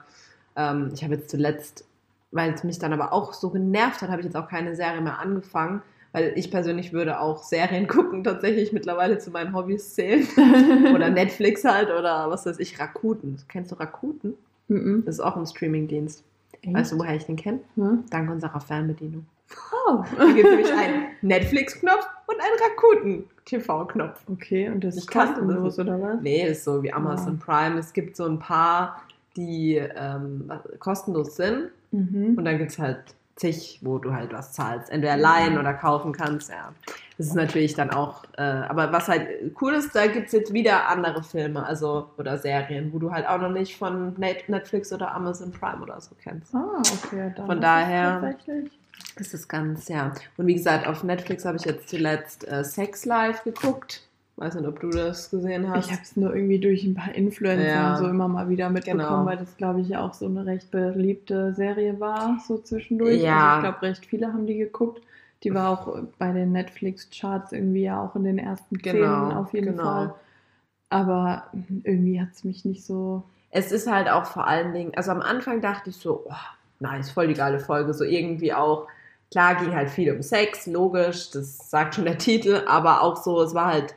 Speaker 2: ähm, ich habe jetzt zuletzt, weil es mich dann aber auch so genervt hat, habe ich jetzt auch keine Serie mehr angefangen. Weil ich persönlich würde auch Serien gucken, tatsächlich mittlerweile zu meinen Hobbys zählen. Oder Netflix halt oder was weiß ich, Rakuten. Kennst du Rakuten?
Speaker 1: Mhm.
Speaker 2: Das ist auch ein Streamingdienst. Weißt du, woher ich den kenne?
Speaker 1: Hm?
Speaker 2: Dank unserer Fernbedienung.
Speaker 1: Oh.
Speaker 2: Da gibt es nämlich einen Netflix-Knopf und einen Rakuten-TV-Knopf.
Speaker 1: Okay, und das ist kostenlos, oder was?
Speaker 2: Nee, ist so wie Amazon Prime. Es gibt so ein paar, die ähm, kostenlos sind.
Speaker 1: Mhm.
Speaker 2: Und dann gibt es halt zig, wo du halt was zahlst. Entweder leihen oder kaufen kannst. Ja. Das ist natürlich dann auch, äh, aber was halt cool ist, da gibt es jetzt wieder andere Filme, also oder Serien, wo du halt auch noch nicht von Net Netflix oder Amazon Prime oder so kennst.
Speaker 1: Ah, okay. Dann
Speaker 2: Von
Speaker 1: ist es
Speaker 2: daher-
Speaker 1: Tatsächlich.
Speaker 2: Das ist ganz, ja. Und wie gesagt, auf Netflix habe ich jetzt zuletzt äh, Sex Life geguckt. Weiß nicht, ob du das gesehen hast.
Speaker 1: Ich habe es nur irgendwie durch ein paar Influencer
Speaker 2: Ja.
Speaker 1: und so immer mal wieder mitbekommen,
Speaker 2: Genau.
Speaker 1: weil das, glaube ich, ja auch so eine recht beliebte Serie war, so zwischendurch.
Speaker 2: Ja.
Speaker 1: Also ich glaube, recht viele haben die geguckt. Die war auch bei den Netflix-Charts irgendwie ja auch in den ersten
Speaker 2: Genau,
Speaker 1: zehn auf jeden
Speaker 2: genau.
Speaker 1: Fall. Aber irgendwie hat es mich nicht so.
Speaker 2: es ist halt auch vor allen Dingen, also am Anfang dachte ich so, oh, nice, voll die geile Folge, so irgendwie auch, klar ging halt viel um Sex, logisch, das sagt schon der Titel, aber auch so, es war halt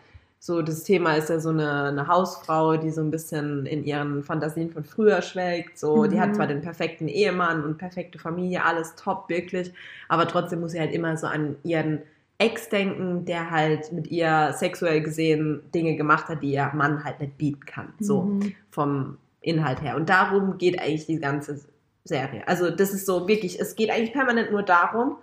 Speaker 2: so, das Thema ist ja so eine, eine Hausfrau, die so ein bisschen in ihren Fantasien von früher schwelgt, so,
Speaker 1: Mhm.
Speaker 2: die hat zwar den perfekten Ehemann und perfekte Familie, alles top, wirklich, aber trotzdem muss sie halt immer so an ihren Ex denken, der halt mit ihr sexuell gesehen Dinge gemacht hat, die ihr Mann halt nicht bieten kann, so
Speaker 1: Mhm.
Speaker 2: vom Inhalt her. Und darum geht eigentlich die ganze Serie. Also das ist so wirklich, es geht eigentlich permanent nur darum.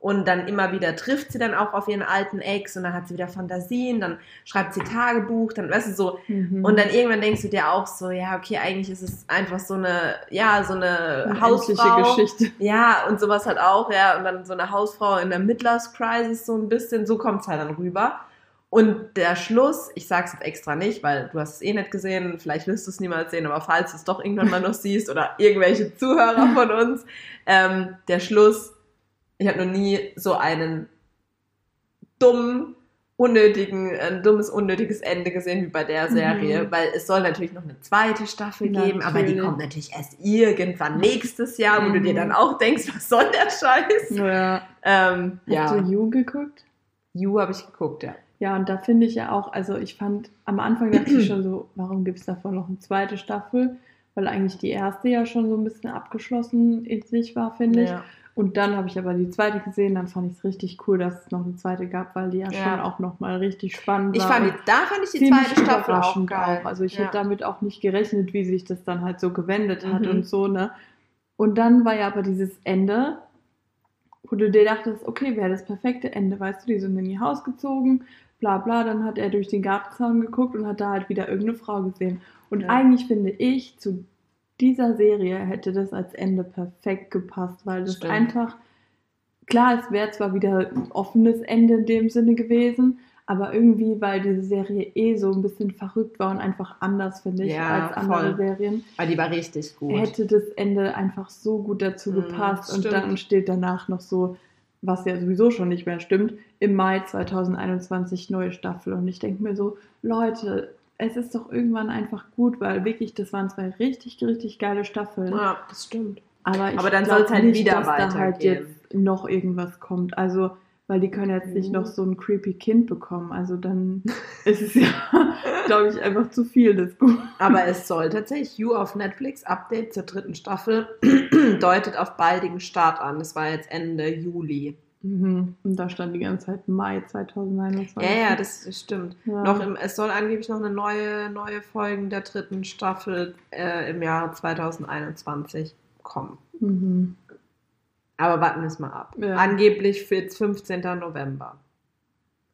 Speaker 2: Und dann immer wieder trifft sie dann auch auf ihren alten Ex und dann hat sie wieder Fantasien, dann schreibt sie Tagebuch, dann weißt du so.
Speaker 1: Mhm.
Speaker 2: Und dann irgendwann denkst du dir auch so, ja, okay, eigentlich ist es einfach so eine, ja, so eine Hausfrau.
Speaker 1: Geschichte.
Speaker 2: Ja, und sowas halt auch, ja. Und dann so eine Hausfrau in der Midlife Crisis so ein bisschen, so kommt's halt dann rüber. Und der Schluss, ich sag's jetzt extra nicht, weil du hast es eh nicht gesehen, vielleicht wirst du es niemals sehen, aber falls du es doch irgendwann mal noch siehst oder irgendwelche Zuhörer von uns, ähm, der Schluss, ich habe noch nie so einen dummen, unnötigen, ein dummes, unnötiges Ende gesehen wie bei der Serie,
Speaker 1: Mhm.
Speaker 2: weil es soll natürlich noch eine zweite Staffel geben, aber die
Speaker 1: Natürlich.
Speaker 2: kommt natürlich erst irgendwann nächstes Jahr, wo du dir
Speaker 1: Mhm.
Speaker 2: dann auch denkst, was soll der Scheiß?
Speaker 1: Ja.
Speaker 2: Ähm,
Speaker 1: Hast
Speaker 2: ja,
Speaker 1: du You geguckt?
Speaker 2: You habe ich geguckt, ja.
Speaker 1: Ja, und da finde ich ja auch, also ich fand, am Anfang dachte ich schon so, warum gibt es davon noch eine zweite Staffel? Weil eigentlich die erste ja schon so ein bisschen abgeschlossen in sich war, finde ich. Und dann habe ich aber die zweite gesehen, dann fand ich es richtig cool, dass es noch eine zweite gab, weil die ja,
Speaker 2: Ja.
Speaker 1: schon auch nochmal richtig spannend
Speaker 2: Ich
Speaker 1: war.
Speaker 2: fand, die, da fand ich die zweite Staffel auch geil.
Speaker 1: Also ich
Speaker 2: ja.
Speaker 1: hätte damit auch nicht gerechnet, wie sich das dann halt so gewendet hat
Speaker 2: Mhm.
Speaker 1: und so, ne? Und dann war ja aber dieses Ende, wo du dir dachtest, okay, wäre das perfekte Ende, weißt du, die sind in ihr Haus gezogen, bla bla, dann hat er durch den Gartenzaun geguckt und hat da halt wieder irgendeine Frau gesehen. Und
Speaker 2: Ja.
Speaker 1: eigentlich finde ich, zu dieser Serie hätte das als Ende perfekt gepasst, weil das
Speaker 2: Stimmt.
Speaker 1: einfach, klar, es wäre zwar wieder ein offenes Ende in dem Sinne gewesen, aber irgendwie, weil diese Serie eh so ein bisschen verrückt war und einfach anders, finde ich,
Speaker 2: Ja,
Speaker 1: als andere
Speaker 2: voll.
Speaker 1: Serien,
Speaker 2: Aber die war richtig gut.
Speaker 1: hätte das Ende einfach so gut dazu
Speaker 2: Mm,
Speaker 1: gepasst. Und
Speaker 2: stimmt.
Speaker 1: dann steht danach noch so, was ja sowieso schon nicht mehr stimmt, im Mai 2021 neue Staffel. Und ich denke mir so, Leute, es ist doch irgendwann einfach gut, weil wirklich, das waren zwei richtig, richtig geile Staffeln.
Speaker 2: ja, das stimmt.
Speaker 1: Aber, ich
Speaker 2: Aber dann
Speaker 1: glaub
Speaker 2: soll's halt
Speaker 1: nicht,
Speaker 2: wieder
Speaker 1: dass da halt jetzt noch irgendwas kommt. Also, weil die können jetzt nicht
Speaker 2: Mhm.
Speaker 1: noch so ein creepy Kind bekommen. Also dann ist es ja, glaube ich, einfach zu viel des Guten.
Speaker 2: Aber es soll tatsächlich You auf Netflix Update zur dritten Staffel deutet auf baldigen Start an. Das war jetzt Ende Juli.
Speaker 1: Mhm. Und da stand die ganze Zeit Mai 2021.
Speaker 2: Ja, ja, das, stimmt.
Speaker 1: Ja.
Speaker 2: Noch im, es soll angeblich noch eine neue, neue Folgen der dritten Staffel äh, im Jahr 2021 kommen.
Speaker 1: Mhm.
Speaker 2: Aber warten wir es mal ab.
Speaker 1: Ja.
Speaker 2: Angeblich für jetzt 15. November.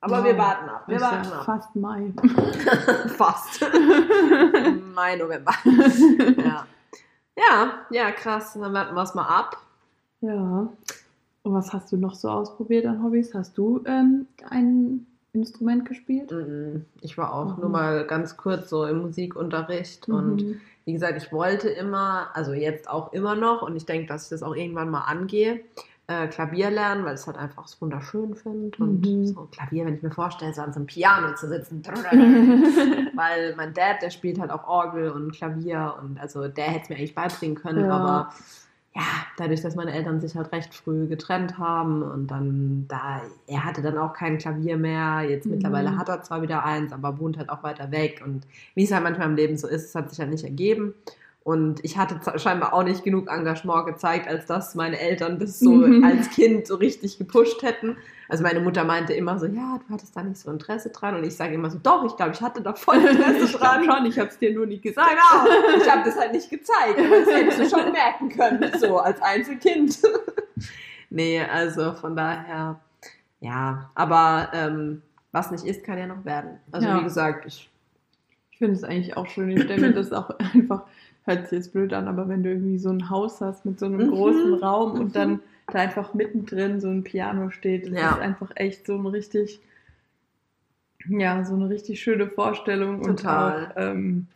Speaker 2: Aber
Speaker 1: Ja.
Speaker 2: wir warten ab. Wir warten ab.
Speaker 1: fast Mai.
Speaker 2: Fast. Mai, November. ja. ja, ja, krass. Dann warten wir es mal ab.
Speaker 1: ja. Und was hast du noch so ausprobiert an Hobbys? Hast du ähm, ein Instrument gespielt?
Speaker 2: Mm, Ich war auch
Speaker 1: Mhm.
Speaker 2: nur mal ganz kurz so im Musikunterricht und
Speaker 1: Mhm.
Speaker 2: wie gesagt, ich wollte immer, also jetzt auch immer noch und ich denke, dass ich das auch irgendwann mal angehe, äh, Klavier lernen, weil ich es halt einfach so wunderschön finde und
Speaker 1: Mhm.
Speaker 2: so Klavier, wenn ich mir vorstelle, so an so einem Piano zu sitzen, weil mein Dad, der spielt halt auch Orgel und Klavier und also der hätte es mir eigentlich beibringen können,
Speaker 1: Ja.
Speaker 2: aber ja, dadurch, dass meine Eltern sich halt recht früh getrennt haben und dann da, er hatte dann auch kein Klavier mehr. Jetzt
Speaker 1: Mhm.
Speaker 2: mittlerweile hat er zwar wieder eins, aber wohnt halt auch weiter weg und wie es halt manchmal im Leben so ist, es hat sich halt nicht ergeben. Und ich hatte scheinbar auch nicht genug Engagement gezeigt, als dass meine Eltern das so
Speaker 1: Mhm.
Speaker 2: als Kind so richtig gepusht hätten. Also meine Mutter meinte immer so, ja, du hattest da nicht so Interesse dran. Und ich sage immer so, doch, ich glaube, ich hatte da voll Interesse
Speaker 1: ich
Speaker 2: dran.
Speaker 1: schon, ich habe es dir nur nie gesagt.
Speaker 2: Genau, ich habe das halt nicht gezeigt, aber das hättest du schon merken können, so als Einzelkind. nee, also von daher, ja, aber ähm, was nicht ist, kann ja noch werden. Also
Speaker 1: Ja.
Speaker 2: wie gesagt, ich,
Speaker 1: Ich finde es eigentlich auch schön. Ich stelle mir das auch einfach, hört sich jetzt blöd an, aber wenn du irgendwie so ein Haus hast mit so einem
Speaker 2: Mhm.
Speaker 1: großen Raum und
Speaker 2: Mhm.
Speaker 1: dann da einfach mittendrin so ein Piano steht, das
Speaker 2: Ja.
Speaker 1: ist einfach echt so ein richtig, ja, so eine richtig schöne Vorstellung
Speaker 2: Total.
Speaker 1: und auch ähm,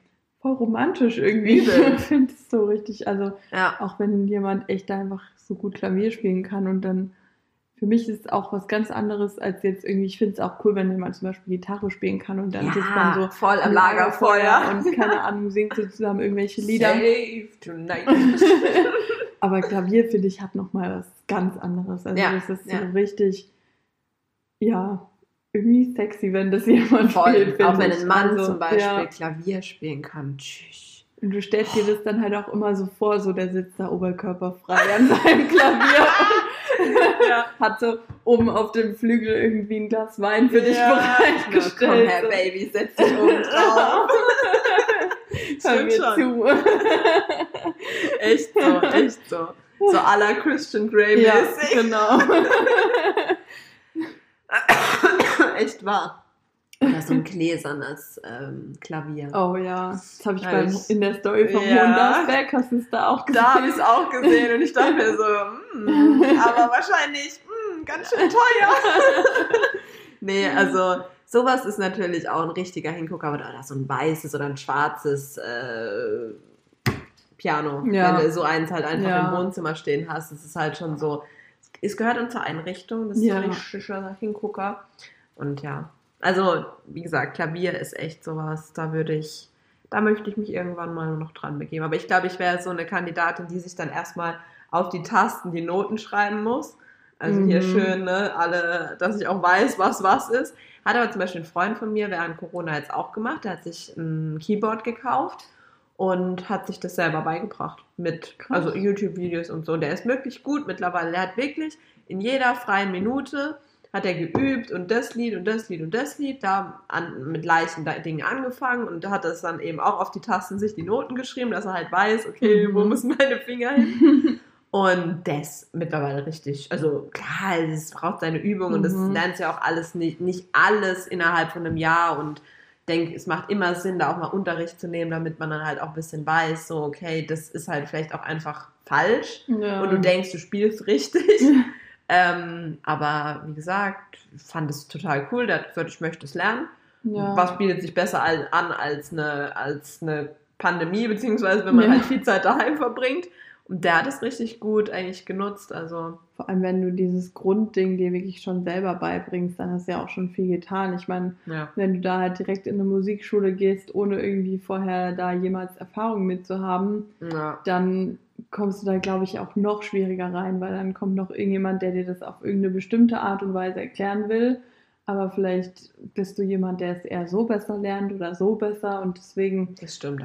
Speaker 1: voll romantisch irgendwie.
Speaker 2: Übel.
Speaker 1: Ich finde es so richtig, also
Speaker 2: ja,
Speaker 1: auch wenn jemand echt einfach so gut Klavier spielen kann und dann für mich ist es auch was ganz anderes als jetzt irgendwie, ich finde es auch cool, wenn jemand zum Beispiel Gitarre spielen kann und dann
Speaker 2: Ja,
Speaker 1: sitzt man so
Speaker 2: voll am Lagerfeuer.
Speaker 1: und keine Ahnung, singt so zusammen irgendwelche Lieder.
Speaker 2: Save tonight.
Speaker 1: Aber Klavier, finde ich, hat nochmal was ganz anderes. Also
Speaker 2: Ja,
Speaker 1: das ist
Speaker 2: ja.
Speaker 1: so richtig, ja, irgendwie sexy, wenn das jemand
Speaker 2: Voll.
Speaker 1: spielt.
Speaker 2: Auch wenn
Speaker 1: ich.
Speaker 2: ein Mann
Speaker 1: Also,
Speaker 2: zum Beispiel
Speaker 1: Ja.
Speaker 2: Klavier spielen kann. Tschüss.
Speaker 1: Und du stellst dir das dann halt auch immer so vor, so der sitzt da oberkörperfrei an seinem Klavier
Speaker 2: Ja.
Speaker 1: hat so oben auf dem Flügel irgendwie ein Glas Wein für dich
Speaker 2: Ja,
Speaker 1: bereitgestellt.
Speaker 2: Komm her. Baby, setz dich oben drauf.
Speaker 1: Hör mir
Speaker 2: schon.
Speaker 1: zu.
Speaker 2: Echt so, echt so. So à la Christian Grey
Speaker 1: ja,
Speaker 2: mäßig.
Speaker 1: genau.
Speaker 2: echt wahr. Oder so ein gläsernes ähm, Klavier.
Speaker 1: Oh ja, das habe ich beim, in der Story vom
Speaker 2: Ja.
Speaker 1: Mondagsberg, hast du es da auch gesehen?
Speaker 2: Da habe ich es auch gesehen und ich dachte mir so, hm, aber wahrscheinlich hm, ganz schön teuer. nee, also sowas ist natürlich auch ein richtiger Hingucker, aber oder so ein weißes oder ein schwarzes äh, Piano,
Speaker 1: Ja.
Speaker 2: wenn du so eins halt einfach
Speaker 1: Ja.
Speaker 2: im Wohnzimmer stehen hast, das ist halt schon so, es gehört dann zur Einrichtung, das ist
Speaker 1: Ja.
Speaker 2: so ein richtiger Hingucker und ja, also wie gesagt, Klavier ist echt sowas, da würde ich da möchte ich mich irgendwann mal noch dran begeben. Aber ich glaube, ich wäre so eine Kandidatin, die sich dann erstmal auf die Tasten die Noten schreiben muss. Also hier
Speaker 1: Mhm.
Speaker 2: schön, ne, alle, dass ich auch weiß, was was ist. Hat aber zum Beispiel ein Freund von mir während Corona jetzt auch gemacht. Der hat sich ein Keyboard gekauft und hat sich das selber beigebracht. Mit
Speaker 1: Krass.
Speaker 2: also YouTube-Videos und so. Der ist wirklich gut mittlerweile. Der hat wirklich in jeder freien Minute hat er geübt und das Lied und das Lied und das Lied, da an, mit leichten Dingen angefangen und hat das dann eben auch auf die Tasten sich die Noten geschrieben, dass er halt weiß, okay,
Speaker 1: Mhm.
Speaker 2: wo müssen meine Finger hin? Und das mittlerweile richtig, also klar, es braucht seine Übung und das
Speaker 1: Mhm.
Speaker 2: lernt ja auch alles nicht, nicht alles innerhalb von einem Jahr und denke, es macht immer Sinn, da auch mal Unterricht zu nehmen, damit man dann halt auch ein bisschen weiß, so, okay, das ist halt vielleicht auch einfach falsch
Speaker 1: Ja.
Speaker 2: und du denkst, du spielst richtig. ähm, aber wie gesagt, fand es total cool, gesagt, ich möchte es lernen.
Speaker 1: ja.
Speaker 2: Was bietet sich besser an als eine, als eine Pandemie, beziehungsweise wenn man
Speaker 1: Ja.
Speaker 2: halt viel Zeit daheim verbringt. Und der hat es richtig gut eigentlich genutzt. Also,
Speaker 1: Vor allem, wenn du dieses Grundding dir wirklich schon selber beibringst, dann hast du ja auch schon viel getan. Ich meine,
Speaker 2: ja.
Speaker 1: wenn du da halt direkt in eine Musikschule gehst, ohne irgendwie vorher da jemals Erfahrung mit zu haben,
Speaker 2: ja.
Speaker 1: dann kommst du da, glaube ich, auch noch schwieriger rein, weil dann kommt noch irgendjemand, der dir das auf irgendeine bestimmte Art und Weise erklären will. Aber vielleicht bist du jemand, der es eher so besser lernt oder so besser. Und deswegen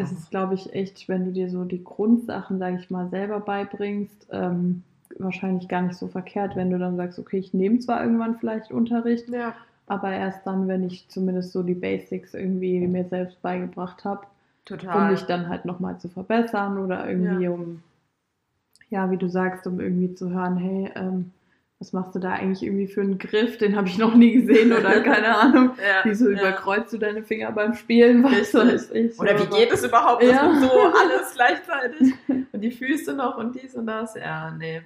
Speaker 1: ist es, glaube ich, echt, wenn du dir so die Grundsachen, sage ich mal, selber beibringst, ähm, wahrscheinlich gar nicht so verkehrt, wenn du dann sagst, okay, ich nehme zwar irgendwann vielleicht Unterricht,
Speaker 2: Ja.
Speaker 1: aber erst dann, wenn ich zumindest so die Basics irgendwie mir selbst beigebracht habe, um mich dann halt nochmal zu verbessern oder irgendwie
Speaker 2: Ja.
Speaker 1: um, ja, wie du sagst, um irgendwie zu hören, hey, ähm, was machst du da eigentlich irgendwie für einen Griff? Den habe ich noch nie gesehen oder keine Ahnung.
Speaker 2: ja.
Speaker 1: Wieso
Speaker 2: ja.
Speaker 1: überkreuzt du deine Finger beim Spielen? Was weiß ich.
Speaker 2: Oder wie geht es überhaupt, dass
Speaker 1: Ja.
Speaker 2: so alles gleichzeitig und die Füße noch und dies und das? Ja, nee.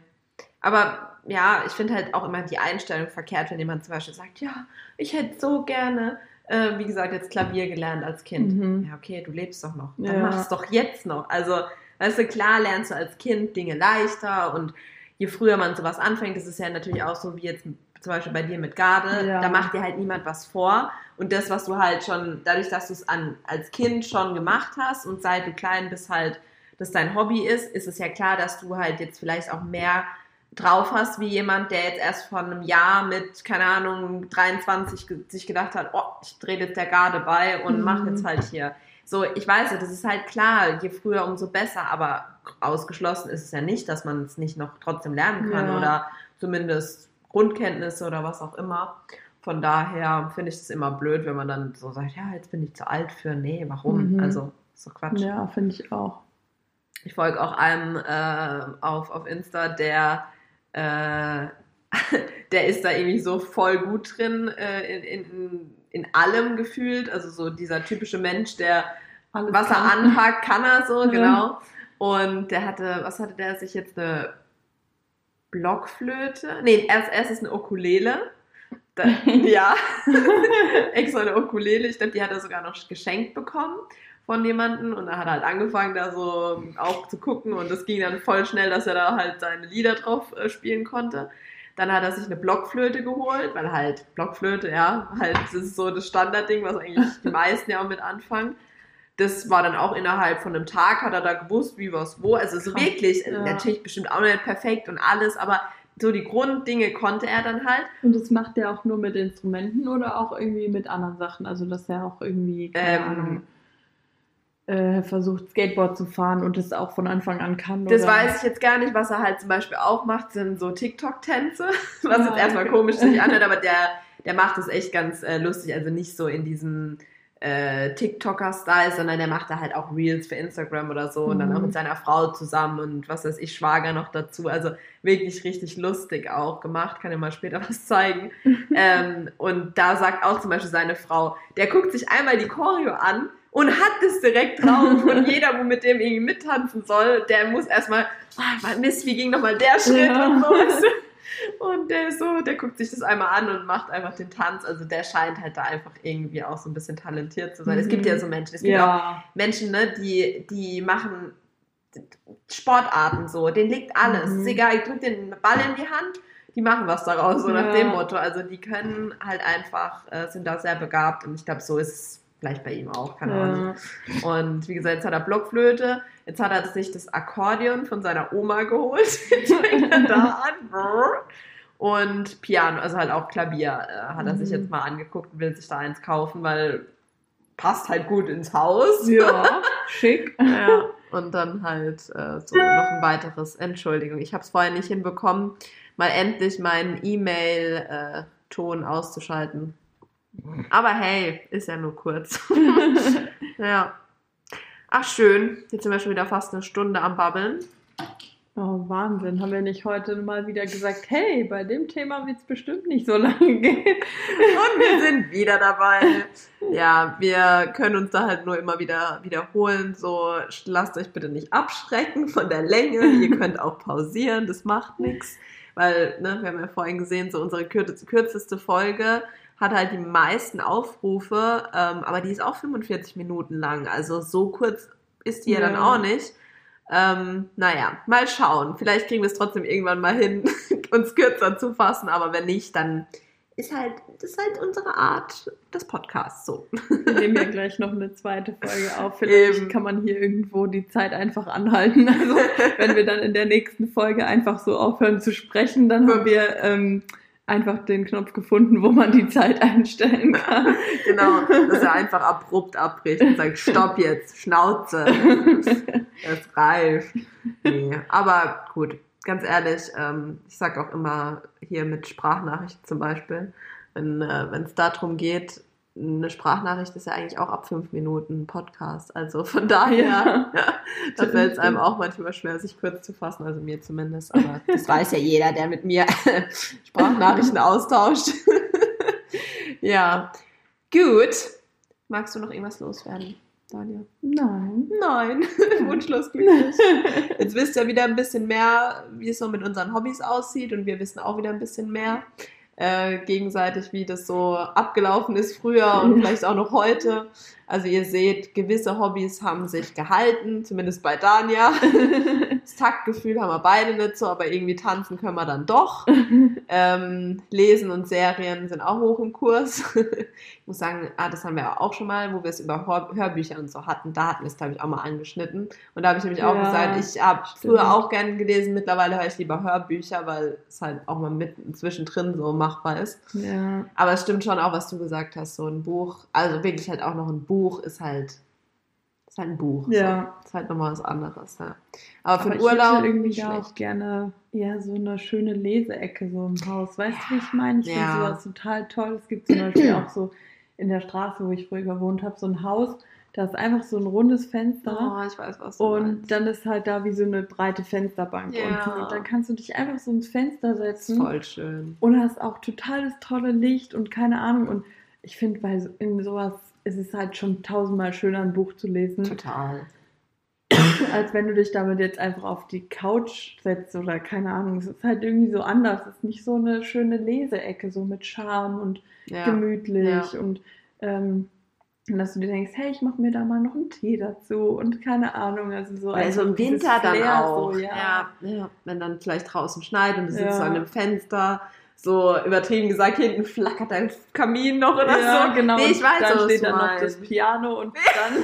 Speaker 2: Aber ja, ich finde halt auch immer die Einstellung verkehrt, wenn jemand zum Beispiel sagt, ja, ich hätte so gerne, äh, wie gesagt, jetzt Klavier gelernt als Kind.
Speaker 1: Mhm.
Speaker 2: Ja, okay, du lebst doch noch. Dann
Speaker 1: Ja.
Speaker 2: mach es doch jetzt noch. Also, weißt du, klar lernst du als Kind Dinge leichter und je früher man sowas anfängt, ist es ja natürlich auch so wie jetzt zum Beispiel bei dir mit Garde,
Speaker 1: Ja.
Speaker 2: da macht dir halt niemand was vor. Und das, was du halt schon, dadurch, dass du es an, als Kind schon gemacht hast und seit du klein bist halt, das dein Hobby ist, ist es ja klar, dass du halt jetzt vielleicht auch mehr drauf hast, wie jemand, der jetzt erst vor einem Jahr mit, keine Ahnung, 23 ge sich gedacht hat, oh, ich drehe jetzt der Garde bei und
Speaker 1: Mhm.
Speaker 2: mache jetzt halt hier. So, ich weiß ja, das ist halt klar, je früher, umso besser, aber ausgeschlossen ist es ja nicht, dass man es nicht noch trotzdem lernen kann
Speaker 1: Ja.
Speaker 2: oder zumindest Grundkenntnisse oder was auch immer. Von daher finde ich es immer blöd, wenn man dann so sagt, ja, jetzt bin ich zu alt für, nee, warum?
Speaker 1: Mhm.
Speaker 2: Also, doch Quatsch.
Speaker 1: Ja, finde ich auch.
Speaker 2: Ich folge auch einem äh, auf, auf Insta, der, äh, der ist da irgendwie so voll gut drin äh, in, in, in allem gefühlt. Also so dieser typische Mensch, der
Speaker 1: Alles
Speaker 2: was er
Speaker 1: kann.
Speaker 2: anhakt, kann er so,
Speaker 1: Ja.
Speaker 2: genau. Und der hatte, was hatte der sich jetzt eine Blockflöte? Nee, erst, erst ist eine Ukulele. Da, ja, extra eine Ukulele. Ich glaube, die hat er sogar noch geschenkt bekommen von jemandem und dann hat er halt angefangen, da so auch zu gucken und das ging dann voll schnell, dass er da halt seine Lieder drauf äh, spielen konnte. Dann hat er sich eine Blockflöte geholt, weil halt Blockflöte, ja, halt das ist so das Standardding, was eigentlich die meisten ja auch mit anfangen. Das war dann auch innerhalb von einem Tag, hat er da gewusst, wie was wo. Also so
Speaker 1: Krass,
Speaker 2: wirklich,
Speaker 1: ja.
Speaker 2: natürlich bestimmt auch nicht perfekt und alles, aber so die Grunddinge konnte er dann halt.
Speaker 1: Und das macht er auch nur mit Instrumenten oder auch irgendwie mit anderen Sachen? Also, dass er auch irgendwie, keine
Speaker 2: Ähm,
Speaker 1: Ahnung, äh, versucht, Skateboard zu fahren und das auch von Anfang an kann?
Speaker 2: Das
Speaker 1: oder?
Speaker 2: weiß ich jetzt gar nicht, was er halt zum Beispiel auch macht, sind so TikTok-Tänze, was jetzt erstmal
Speaker 1: okay.
Speaker 2: komisch sich anhört, aber der, der macht das echt ganz äh, lustig, also nicht so in diesem äh, TikToker-Style, sondern der macht da halt auch Reels für Instagram oder so und dann
Speaker 1: Mhm.
Speaker 2: auch mit seiner Frau zusammen und was weiß ich, Schwager noch dazu, also wirklich richtig lustig auch gemacht, kann dir mal später was zeigen. ähm, und da sagt auch zum Beispiel seine Frau, der guckt sich einmal die Choreo an und hat das direkt drauf und jeder, wo mit dem irgendwie mittanzen soll, der muss erstmal, ah, Mist, wie ging nochmal der Schritt
Speaker 1: Ja.
Speaker 2: und so. Und der ist so, der guckt sich das einmal an und macht einfach den Tanz. Also der scheint halt da einfach irgendwie auch so ein bisschen talentiert zu sein. Es gibt
Speaker 1: Mhm.
Speaker 2: ja so Menschen, es gibt auch
Speaker 1: Ja.
Speaker 2: Menschen, ne, die, die machen Sportarten so, denen liegt alles.
Speaker 1: Mhm.
Speaker 2: Ist egal, ich drück den Ball in die Hand, die machen was daraus, so nach
Speaker 1: Ja.
Speaker 2: dem Motto. Also die können halt einfach, äh, sind da sehr begabt und ich glaube, so ist es vielleicht bei ihm auch, keine Ahnung.
Speaker 1: Ja.
Speaker 2: Und wie gesagt, jetzt hat er Blockflöte, jetzt hat er sich das Akkordeon von seiner Oma geholt, jetzt fängt er da an. Und Piano, also halt auch Klavier, äh, hat er sich
Speaker 1: Mhm.
Speaker 2: jetzt mal angeguckt und will sich da eins kaufen, weil passt halt gut ins Haus.
Speaker 1: ja, schick.
Speaker 2: Ja. Und dann halt äh, so noch ein weiteres, Entschuldigung, ich habe es vorher nicht hinbekommen, mal endlich meinen E-Mail-Ton auszuschalten. Aber hey, ist ja nur kurz. ja. Ach schön, jetzt sind wir schon wieder fast eine Stunde am Babbeln.
Speaker 1: Oh, Wahnsinn. Haben wir nicht heute mal wieder gesagt, hey, bei dem Thema wird es bestimmt nicht so lange gehen.
Speaker 2: Und wir sind wieder dabei. Ja, wir können uns da halt nur immer wieder wiederholen. So, lasst euch bitte nicht abschrecken von der Länge. Ihr könnt auch pausieren, das macht nichts. Weil, ne, wir haben ja vorhin gesehen, so unsere kürzeste, kürzeste Folge hat halt die meisten Aufrufe, ähm, aber die ist auch 45 Minuten lang. Also so kurz ist die ja, dann
Speaker 1: Ja.
Speaker 2: auch nicht. Ähm, naja, mal schauen. Vielleicht kriegen wir es trotzdem irgendwann mal hin, uns kürzer zu fassen, aber wenn nicht, dann ist halt, das ist halt unsere Art des Podcasts so.
Speaker 1: Wir nehmen ja gleich noch eine zweite Folge auf. Vielleicht
Speaker 2: Eben.
Speaker 1: kann man hier irgendwo die Zeit einfach anhalten. Also, wenn wir dann in der nächsten Folge einfach so aufhören zu sprechen, dann haben wir ähm, einfach den Knopf gefunden, wo man die Zeit einstellen kann.
Speaker 2: genau, dass er einfach abrupt abbricht und sagt, stopp jetzt, Schnauze. Es reicht. Nee, aber gut, ganz ehrlich, ähm, ich sag auch immer hier mit Sprachnachrichten zum Beispiel, wenn äh, es darum geht, eine Sprachnachricht ist ja eigentlich auch ab fünf Minuten ein Podcast. Also von daher,
Speaker 1: Ja.
Speaker 2: da fällt es einem auch manchmal schwer, sich kurz zu fassen, also mir zumindest. Aber das weiß ja jeder, der mit mir Sprachnachrichten austauscht. ja, gut. Magst du noch irgendwas loswerden, Daniel?
Speaker 1: Nein.
Speaker 2: Nein, wunschlos glücklich. Jetzt wisst ihr wieder ein bisschen mehr, wie es so mit unseren Hobbys aussieht und wir wissen auch wieder ein bisschen mehr äh, gegenseitig, wie das so abgelaufen ist früher und vielleicht auch noch heute. Also ihr seht, gewisse Hobbys haben sich gehalten, zumindest bei Dania. Das Taktgefühl haben wir beide nicht so, aber irgendwie tanzen können wir dann doch. Ähm, Lesen und Serien sind auch hoch im Kurs. ich muss sagen, ah, das haben wir auch schon mal, wo wir es über Hör Hörbücher und so hatten. Da hatten wir es, glaube ich, auch mal angeschnitten. Und da habe ich nämlich auch
Speaker 1: Ja,
Speaker 2: gesagt, ich habe früher auch gerne gelesen. Mittlerweile höre ich lieber Hörbücher, weil es halt auch mal mitten zwischendrin so machbar ist.
Speaker 1: Ja.
Speaker 2: Aber es stimmt schon auch, was du gesagt hast. So ein Buch, also wirklich halt auch noch ein Buch ist halt, ist halt ein Buch.
Speaker 1: Ja.
Speaker 2: So. Ist halt nochmal was anderes. Ja. Aber für
Speaker 1: Aber
Speaker 2: den
Speaker 1: ich
Speaker 2: Urlaub
Speaker 1: hätte irgendwie
Speaker 2: nicht
Speaker 1: da auch
Speaker 2: schlecht.
Speaker 1: gerne eher so eine schöne Leseecke so im Haus. Weißt du, wie ich meine? Ich
Speaker 2: Ja.
Speaker 1: finde sowas total toll. Es gibt zum Beispiel auch so in der Straße, wo ich früher gewohnt habe, so ein Haus, da ist einfach so ein rundes Fenster.
Speaker 2: Oh, ich weiß, was du
Speaker 1: Und
Speaker 2: meinst.
Speaker 1: dann ist halt da wie so eine breite Fensterbank
Speaker 2: Ja.
Speaker 1: unten. Und dann kannst du dich einfach so ins Fenster setzen
Speaker 2: voll schön.
Speaker 1: und hast auch totales tolle Licht und keine Ahnung. Und ich finde, bei so- in sowas ist es halt schon tausendmal schöner, ein Buch zu lesen,
Speaker 2: Total.
Speaker 1: als wenn du dich damit jetzt einfach auf die Couch setzt oder keine Ahnung. Es ist halt irgendwie so anders. Es ist nicht so eine schöne Leseecke, so mit Charme und
Speaker 2: Ja.
Speaker 1: gemütlich
Speaker 2: Ja.
Speaker 1: und ähm, Und dass du dir denkst, hey, ich mache mir da mal noch einen Tee dazu und keine Ahnung, also so.
Speaker 2: Also im Winter dann
Speaker 1: Flair
Speaker 2: auch.
Speaker 1: So, ja.
Speaker 2: ja. ja, wenn dann vielleicht draußen schneit und du sitzt so an einem Fenster, so übertrieben gesagt, hinten flackert dein Kamin noch oder
Speaker 1: Ja,
Speaker 2: so.
Speaker 1: genau.
Speaker 2: Nee, ich weiß,
Speaker 1: dann steht dann noch das Piano und dann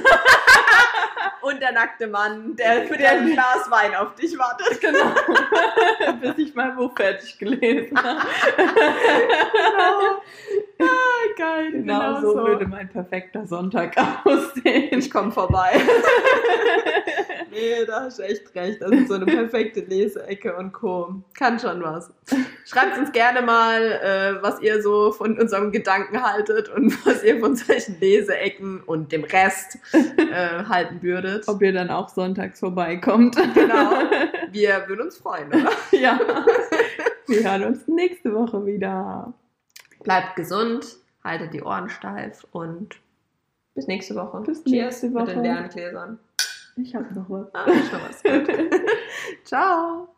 Speaker 2: Und der nackte Mann, der für ein Glas Wein auf dich wartet.
Speaker 1: genau, bis ich mein Buch fertig gelesen habe.
Speaker 2: ah, geil,
Speaker 1: Genau, so würde mein perfekter Sonntag aussehen.
Speaker 2: Ich komme vorbei. nee, da hast du echt recht. Das ist so eine perfekte Leseecke und Co. Kann schon was. Schreibt uns gerne mal, äh, was ihr so von unserem Gedanken haltet und was ihr von solchen Leseecken und dem Rest äh, halten würdet.
Speaker 1: Ob ihr dann auch sonntags vorbeikommt.
Speaker 2: Genau. Wir würden uns freuen, oder?
Speaker 1: ja. Wir hören uns nächste Woche wieder.
Speaker 2: Bleibt gesund, haltet die Ohren steif und bis nächste Woche.
Speaker 1: Bis
Speaker 2: Cheers
Speaker 1: nächste
Speaker 2: mit den
Speaker 1: Woche.
Speaker 2: leeren Gläsern.
Speaker 1: Ich habe noch was.
Speaker 2: Ah, schon was gut. Ciao.